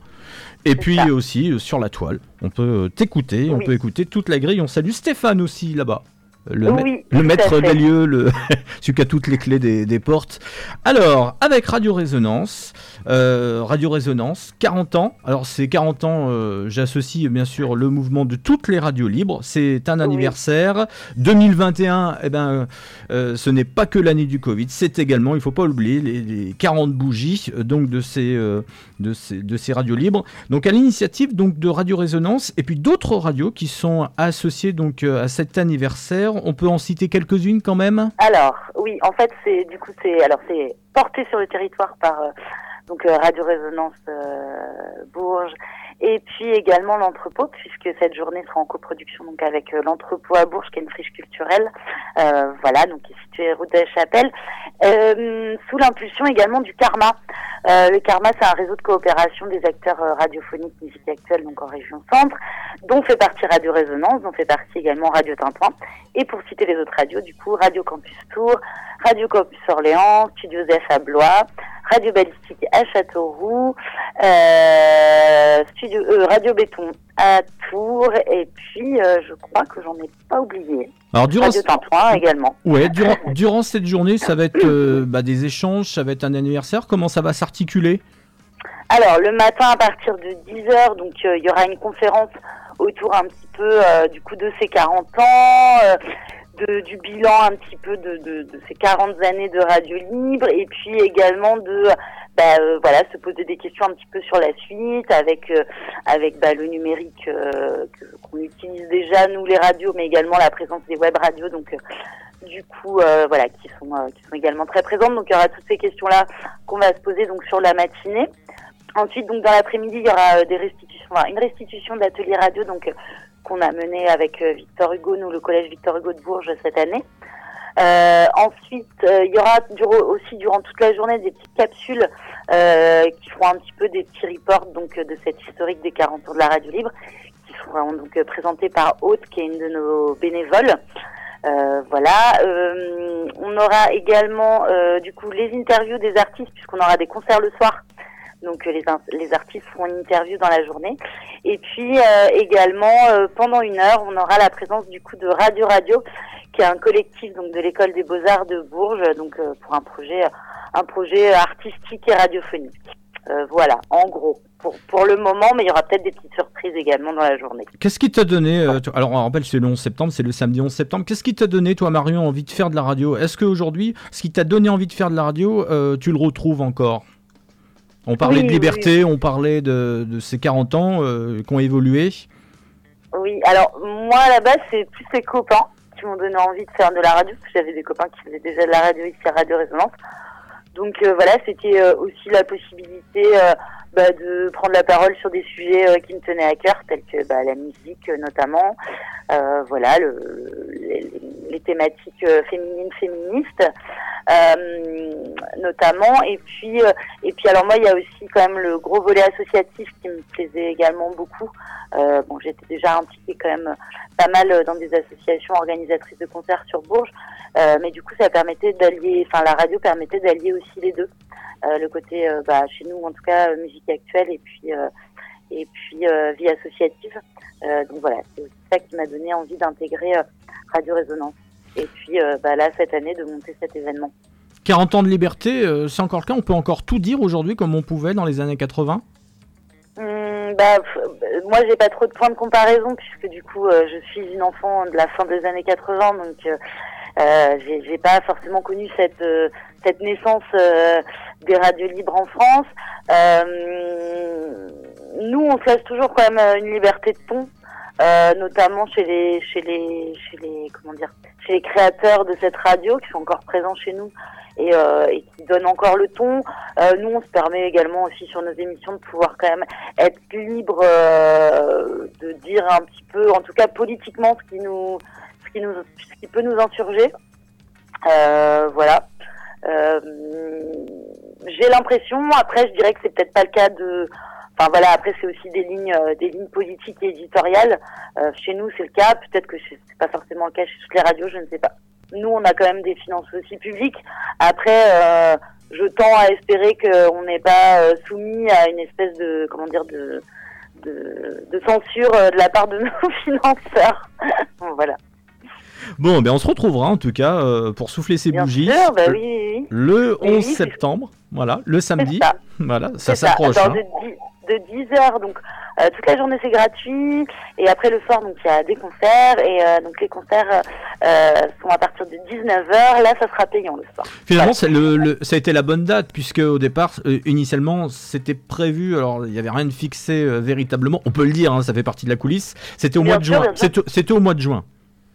Et puis aussi euh, sur la toile, on peut euh, t'écouter, on peut écouter toute la grille. On salue Stéphane aussi là-bas. Le, ma- maître des lieux, le celui qui a toutes les clés des, des portes. Alors, avec Radio Résonance, euh, Radio Résonance, 40 ans. Alors, c'est 40 ans, euh, j'associe bien sûr le mouvement de toutes les radios libres. C'est un anniversaire. 2021, eh ben, euh, ce n'est pas que l'année du Covid, c'est également, il faut pas oublier, les, les 40 bougies donc de ces, de ces, de ces radios libres. Donc, à l'initiative donc de Radio Résonance et puis d'autres radios qui sont associées donc à cet anniversaire. On peut en citer quelques-unes quand même. Alors, oui, en fait, c'est du coup, c'est alors c'est porté sur le territoire par euh, donc euh, Radio Résonance euh, Bourges et puis également l'entrepôt puisque cette journée sera en coproduction donc avec euh, l'entrepôt à Bourges qui est une friche culturelle, euh, voilà, donc qui est située rue de la Chapelle, euh, sous l'impulsion également du Karma. Euh, le Karma, c'est un réseau de coopération des acteurs euh, radiophoniques musique actuelle donc en région centre, dont fait partie Radio Résonance, dont fait partie également Radio Tintouin. Et pour citer les autres radios, du coup, Radio Campus Tours, Radio Campus Orléans, Studio Zef à Blois, Radio Balistique à Châteauroux, euh, Studio, euh, Radio Béton à Tours, et puis euh, je crois que j'en ai pas oublié. Alors, durant- Radio également. Ouais, durant, durant cette journée, ça va être bah, des échanges, ça va être un anniversaire. Comment ça va s'articuler? Alors, le matin à partir de 10h, donc il y aura une conférence autour un petit peu du coup de ces 40 ans, du bilan un petit peu de, ces 40 années de radio libre, et puis également de bah, euh, voilà se poser des questions un petit peu sur la suite avec euh, avec bah, le numérique euh, qu'on utilise déjà nous les radios, mais également la présence des web radios, donc du coup voilà qui sont qui sont également très présentes. Donc il y aura toutes ces questions là qu'on va se poser donc sur la matinée. Ensuite, donc dans l'après-midi, il y aura des restitutions, une restitution d'ateliers radio, donc qu'on a mené avec euh, Victor Hugo, nous le collège Victor Hugo de Bourges cette année. Euh, ensuite, euh, il y aura aussi durant toute la journée des petites capsules euh, qui feront un petit peu des petits reports donc euh, de cette historique des 40 ans de la radio libre, qui seront donc euh, présentées par Haute, qui est une de nos bénévoles. Voilà. On aura également du coup les interviews des artistes puisqu'on aura des concerts le soir. Donc euh, les, les artistes feront une interview dans la journée. Et puis euh, également euh, pendant une heure, on aura la présence du coup de Radio Radio, qui est un collectif donc de l'école des beaux arts de Bourges, donc pour un projet artistique et radiophonique. Voilà, en gros, pour, le moment, mais il y aura peut-être des petites surprises également dans la journée. Qu'est-ce qui t'a donné Alors, on rappelle, c'est le 11 septembre, c'est le samedi 11 septembre. Qu'est-ce qui t'a donné, toi, Marion, envie de faire de la radio? Est-ce qu'aujourd'hui, ce qui t'a donné envie de faire de la radio, tu le retrouves encore? On parlait Oui, de oui, liberté, on parlait de, de ces 40 ans euh, qui ont évolué. Oui, alors moi à la base c'est plus les copains qui m'ont donné envie de faire de la radio, parce que j'avais des copains qui faisaient déjà de la radio ici à Radio Résonance. Donc euh, voilà, c'était euh, aussi la possibilité euh, bah, de prendre la parole sur des sujets qui me tenaient à cœur, tels que bah, la musique notamment, euh, voilà, le, les, les thématiques féminines féministes notamment. Et puis, et puis alors moi, il y a aussi quand même le gros volet associatif qui me plaisait également beaucoup. Bon, j'étais déjà impliquée quand même pas mal dans des associations organisatrices de concerts sur Bourges, mais du coup, ça permettait d'allier, enfin, la radio permettait d'allier aussi les deux. Euh, le côté, euh, bah, chez nous, en tout cas, euh, musique actuelle, et puis, euh, et puis euh, vie associative. Euh, donc voilà, c'est aussi ça qui m'a donné envie d'intégrer euh, Radio Résonance. Et puis euh, bah, là, cette année, de monter cet événement. 40 ans de liberté, euh, c'est encore le cas On peut encore tout dire aujourd'hui comme on pouvait dans les années 80 Hum, bah, euh, moi, j'ai pas trop de points de comparaison puisque du coup, euh, je suis une enfant de la fin des années 80, donc euh, j'ai pas forcément connu cette euh, cette naissance euh, des radios libres en France. Nous, on se laisse toujours quand même une liberté de ton, notamment chez les chez les chez les comment dire chez les créateurs de cette radio qui sont encore présents chez nous et, et qui donnent encore le ton. Nous, on se permet également aussi sur nos émissions de pouvoir quand même être libre de dire un petit peu, en tout cas politiquement, ce qui nous, qui peut nous insurger. Euh, voilà. Euh, J'ai l'impression, après, je dirais que c'est peut-être pas le cas de. Enfin voilà, après c'est aussi des lignes, euh, des lignes politiques et éditoriales. Euh, chez nous, c'est le cas. Peut-être que c'est pas forcément le cas chez toutes les radios, je ne sais pas. Nous, on a quand même des finances aussi publiques. Après, euh, je tends à espérer qu'on n'est pas euh, soumis à une espèce de, comment dire, de, de, de censure de la part de nos financeurs. voilà. Bon, ben on se retrouvera en tout cas euh, pour souffler ses Bien bougies. sûr, bah le- oui, oui, oui. Le Oui, 11 oui, c'est- septembre, voilà, le samedi. ça. Voilà, ça s'approche. Hein. de, de 10h, donc euh, toute la journée c'est gratuit. Et après le soir, donc il y a des concerts. Et euh, donc les concerts euh, sont à partir de 19h. Là, ça sera payant le soir. Finalement, c'est le, le- ça a été la bonne date, puisque au départ, initialement, c'était prévu, alors il n'y avait rien de fixé véritablement, on peut le dire, hein, ça fait partie de la coulisse, c'était au mois de juin. c'était au mois de juin.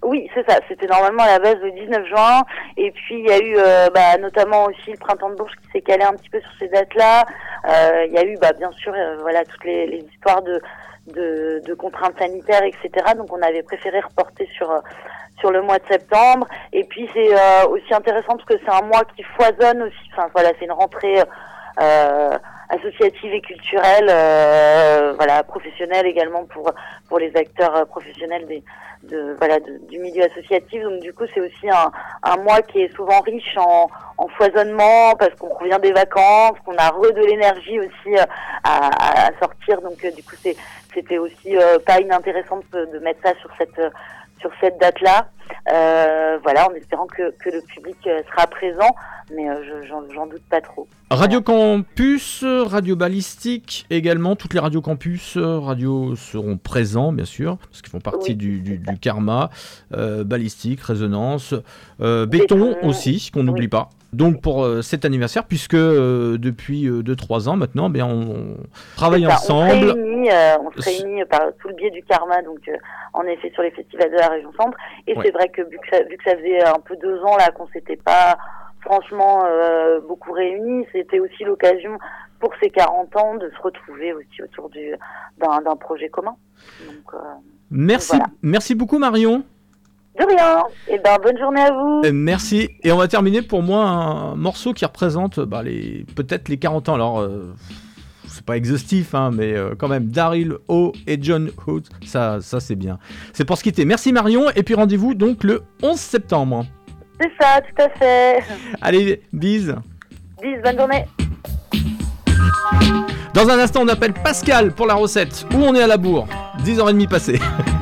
Oui, c'est ça. C'était normalement à la base le 19 juin. Et puis, il y a eu euh, bah, notamment aussi le printemps de Bourges qui s'est calé un petit peu sur ces dates-là. Euh, Il y a eu, bah, bien sûr, euh, voilà, toutes les, les histoires de, de, de contraintes sanitaires, etc. Donc, on avait préféré reporter sur, euh, sur le mois de septembre. Et puis, c'est euh, aussi intéressant parce que c'est un mois qui foisonne aussi. Enfin, voilà, c'est une rentrée... Euh, associative et culturelle, euh, voilà, professionnelle également pour pour les acteurs euh, professionnels des de voilà du milieu associatif. Donc du coup, c'est aussi un, un mois qui est souvent riche en, en foisonnement parce qu'on revient des vacances, qu'on a re de l'énergie aussi euh, à, à- sortir. Donc euh, du coup, c'est c'était aussi pas inintéressant de, de mettre ça sur cette sur cette date-là. Euh, voilà, en espérant que, que le public euh, sera présent, mais euh, je- j'en doute pas trop. Radio Campus, Radio Balistique également, toutes les radios campus, radios seront présents bien sûr, parce qu'ils font partie du, du- du karma, euh, Balistique, Résonance, Béton, Béton, aussi, qu'on n'oublie pas. Donc pour euh, cet anniversaire, puisque euh, depuis 2-3 ans maintenant, ben, on, on travaille ça, ensemble. On se réunit, euh, on se réunit par tout le biais du karma, donc euh, en effet sur les festivals de la région centre. Et Ouais. c'est vrai que vu, que ça, vu que ça faisait un peu deux ans là qu'on s'était pas franchement euh, beaucoup réunis, c'était aussi l'occasion pour ces 40 ans de se retrouver aussi autour du d'un d'un projet commun. Donc, euh, Merci, Voilà. merci beaucoup Marion. De rien. Et ben bonne journée à vous. Euh, Merci. Et on va terminer pour moi un morceau qui représente bah, les peut-être les 40 ans. Alors, euh, c'est pas exhaustif, hein, mais euh, quand même, Daryl O et John Hood, ça, ça c'est bien. C'est pour se quitter. Merci Marion. Et puis rendez-vous donc le 11 septembre. C'est ça, tout à fait. Allez, bise. Bis, bonne journée. Dans un instant, on appelle Pascal pour la recette. Où on est à la bourre? 10h30 passées.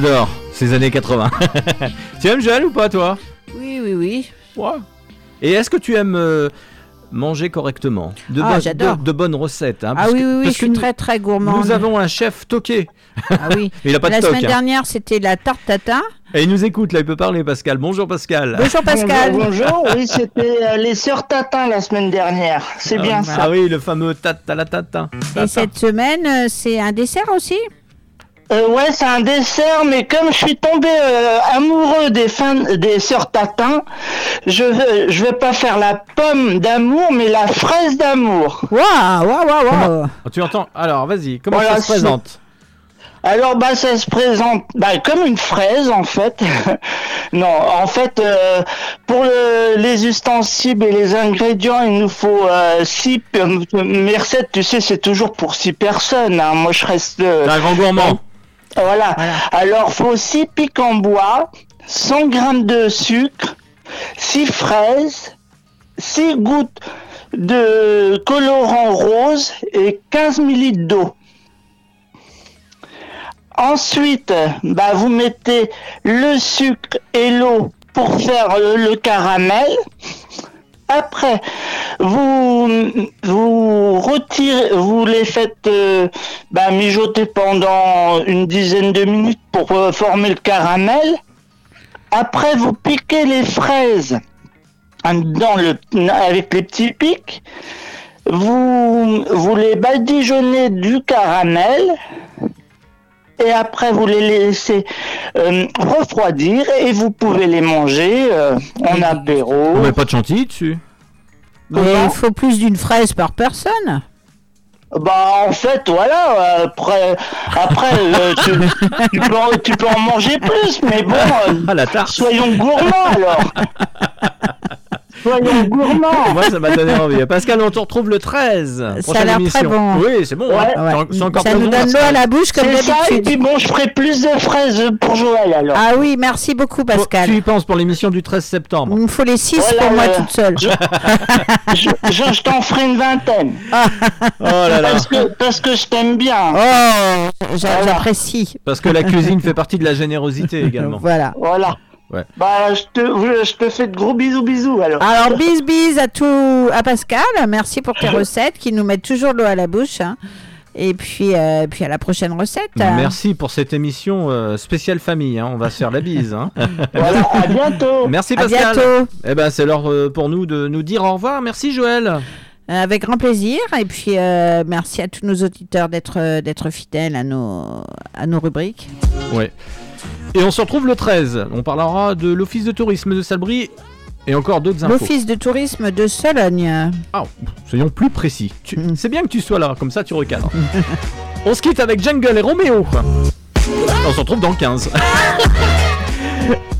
j'adore ces années 80. tu aimes Joël ou pas, toi? Oui, oui, oui. Ouais. Et est-ce que tu aimes euh, manger correctement? De, Ah, bonnes- j'adore. de, de bonnes recettes hein, Ah oui, que- oui, oui, parce je suis nous- très, très gourmande. Nous avons un chef toqué. Ah oui. Il a pas de La semaine hein. dernière, c'était la tarte tatin. Et il nous écoute, là, il peut parler, Pascal. Bonjour, Pascal. Bonjour Pascal. Bonjour, bonjour. oui, c'était euh, les sœurs Tatin la semaine dernière. C'est bien Ah, ça. Ah oui, le fameux tata la tata. Et cette semaine, euh, c'est un dessert aussi? Euh, ouais, c'est un dessert, mais comme je suis tombé euh, amoureux des fans des sœurs Tatin, je vais, je vais pas faire la pomme d'amour, mais la fraise d'amour. Waouh, waouh, waouh, waouh. Oh, Tu entends Alors, vas-y, comment Voilà, ça se présente Alors bah ça se présente bah, comme une fraise en fait. non, en fait euh, pour le- les ustensiles et les ingrédients, il nous faut euh, six. mes recettes, tu sais, c'est toujours pour six personnes. hein. Moi, je reste. euh, Un grand gourmand. Voilà. Alors, faut 6 pics en bois, 100 grammes de sucre, 6 fraises, 6 gouttes de colorant rose et 15 ml d'eau. Ensuite, bah, vous mettez le sucre et l'eau pour faire le, le caramel. Après, vous, vous retirez, vous les faites euh, bah, mijoter pendant une dizaine de minutes pour euh, former le caramel. Après, vous piquez les fraises dans le, avec les petits pics. Vous, vous les badigeonnez du caramel. Et après, vous les laissez euh, refroidir et vous pouvez les manger euh, en apéro. On met pas de chantilly dessus? Mais il faut plus d'une fraise par personne. Bah en fait voilà après après euh, tu, tu peux en, tu peux en manger plus mais bon euh, Ah, la tarte. soyons gourmands alors soyons gourmands Moi, ça m'a donné envie. Pascal, on te retrouve le 13. Ça a l'air très bon. Oui, c'est bon. Ouais. hein. C'est- C'est encore Ça nous bon, donne l'eau à la bouche comme ça et d'habitude. puis bon je ferai plus de fraises pour Joël alors Ah oui, merci beaucoup Pascal. Tu y penses pour l'émission du 13 septembre Il me faut les 6 Voilà, pour moi voilà. toute seule. je, je, je- je t'en ferai une vingtaine Oh là là. parce que parce que je t'aime bien Oh, j'a- j'apprécie. Parce que la cuisine fait partie de la générosité également. Voilà. voilà Ouais. bah je te je te fais de gros bisous bisous alors Alors, bis bis à tout à Pascal. Merci pour tes recettes qui nous mettent toujours l'eau à la bouche. hein. Et puis, euh, puis à la prochaine recette. Merci pour cette émission euh, spéciale famille. hein. On va se faire la bise. hein. voilà à bientôt Merci À Pascal. bientôt. Eh ben, c'est l'heure euh, pour nous de nous dire au revoir. Merci Joël. Avec grand plaisir. Et puis, euh, merci à tous nos auditeurs d'être d'être fidèles à nos, à nos rubriques. Ouais. Et on se retrouve le 13. On parlera de l'office de tourisme de Salbris et encore d'autres infos. L'Office de tourisme de Sologne. Ah, soyons plus précis. Tu- Mm. C'est bien que tu sois là, comme ça tu recadres. on se quitte avec Jungle et Roméo. On se retrouve dans le 15.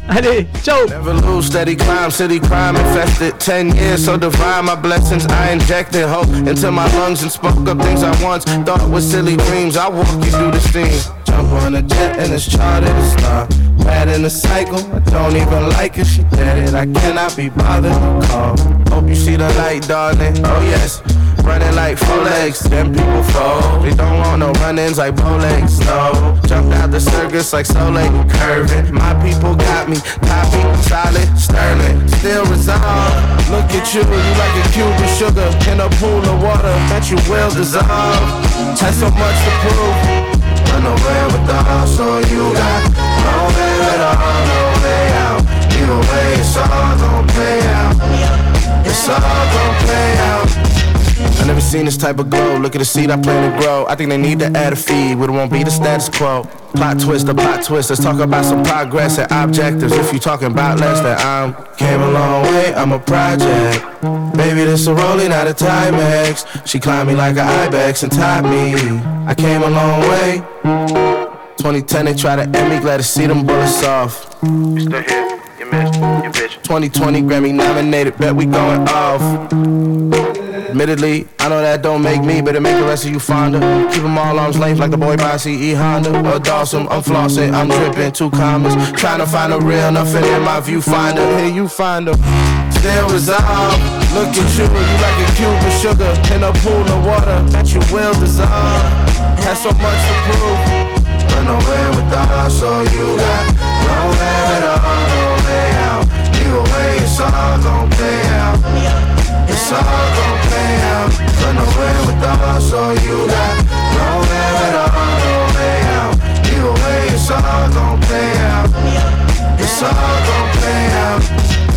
Allez, ciao Never lose, steady climb, city crime infested. Ten years so divine, my blessings. I injected hope into my lungs and spoke up things I once thought were silly dreams. I walk you through the steam. Jump on a jet and it's charted to star. Mad in a cycle, I don't even like it. She did it, I cannot be bothered to call. Hope you see the light, darling. Oh yes. Running like four legs, then people fold. They don't want no run-ins like bow legs, no. Jumped out the circus like Soleil, curving. My people got me, copy, solid, sterling, still resolve. Look at you, you like a cube of sugar in a pool of water that you will dissolve. Had so much to prove. Run away with the hustle you got. No way at all, no way out. Either way, it's all gon' play out. It's all gon' play out. I never seen this type of glow. Look at the seed I plan to grow. I think they need to add a feed, but it won't be the status quo. Plot twist, a plot twist. Let's talk about some progress and objectives. If you talking about less, then I'm came a long way. I'm a project. Baby, this a rolling out of Timex. She climbed me like an ibex and tied me. I came a long way. 2010, they try to end me. Glad to see them bullets off. You still here? You missed. You bitch. 2020 Grammy nominated. Bet we going off. Admittedly, I know that don't make me, but it make the rest of you fonder. Keep them all arms length like the boy Bossy E Honda. Or Dawson, I'm flossing, I'm dripping two commas. Trying to find a real, nothing in my viewfinder. Here you find them. Still resolve. Look at you, you like a cube of sugar in a pool of water that you will dissolve. Had so much to prove. Run away with the heart, so you got nowhere at all, no way out. Either way, it's all gon' play out. It's all gon' down. Run away with us, hustle, you got nowhere at all, no way out. Either way, it's all gon' play out. It's all gon' play out.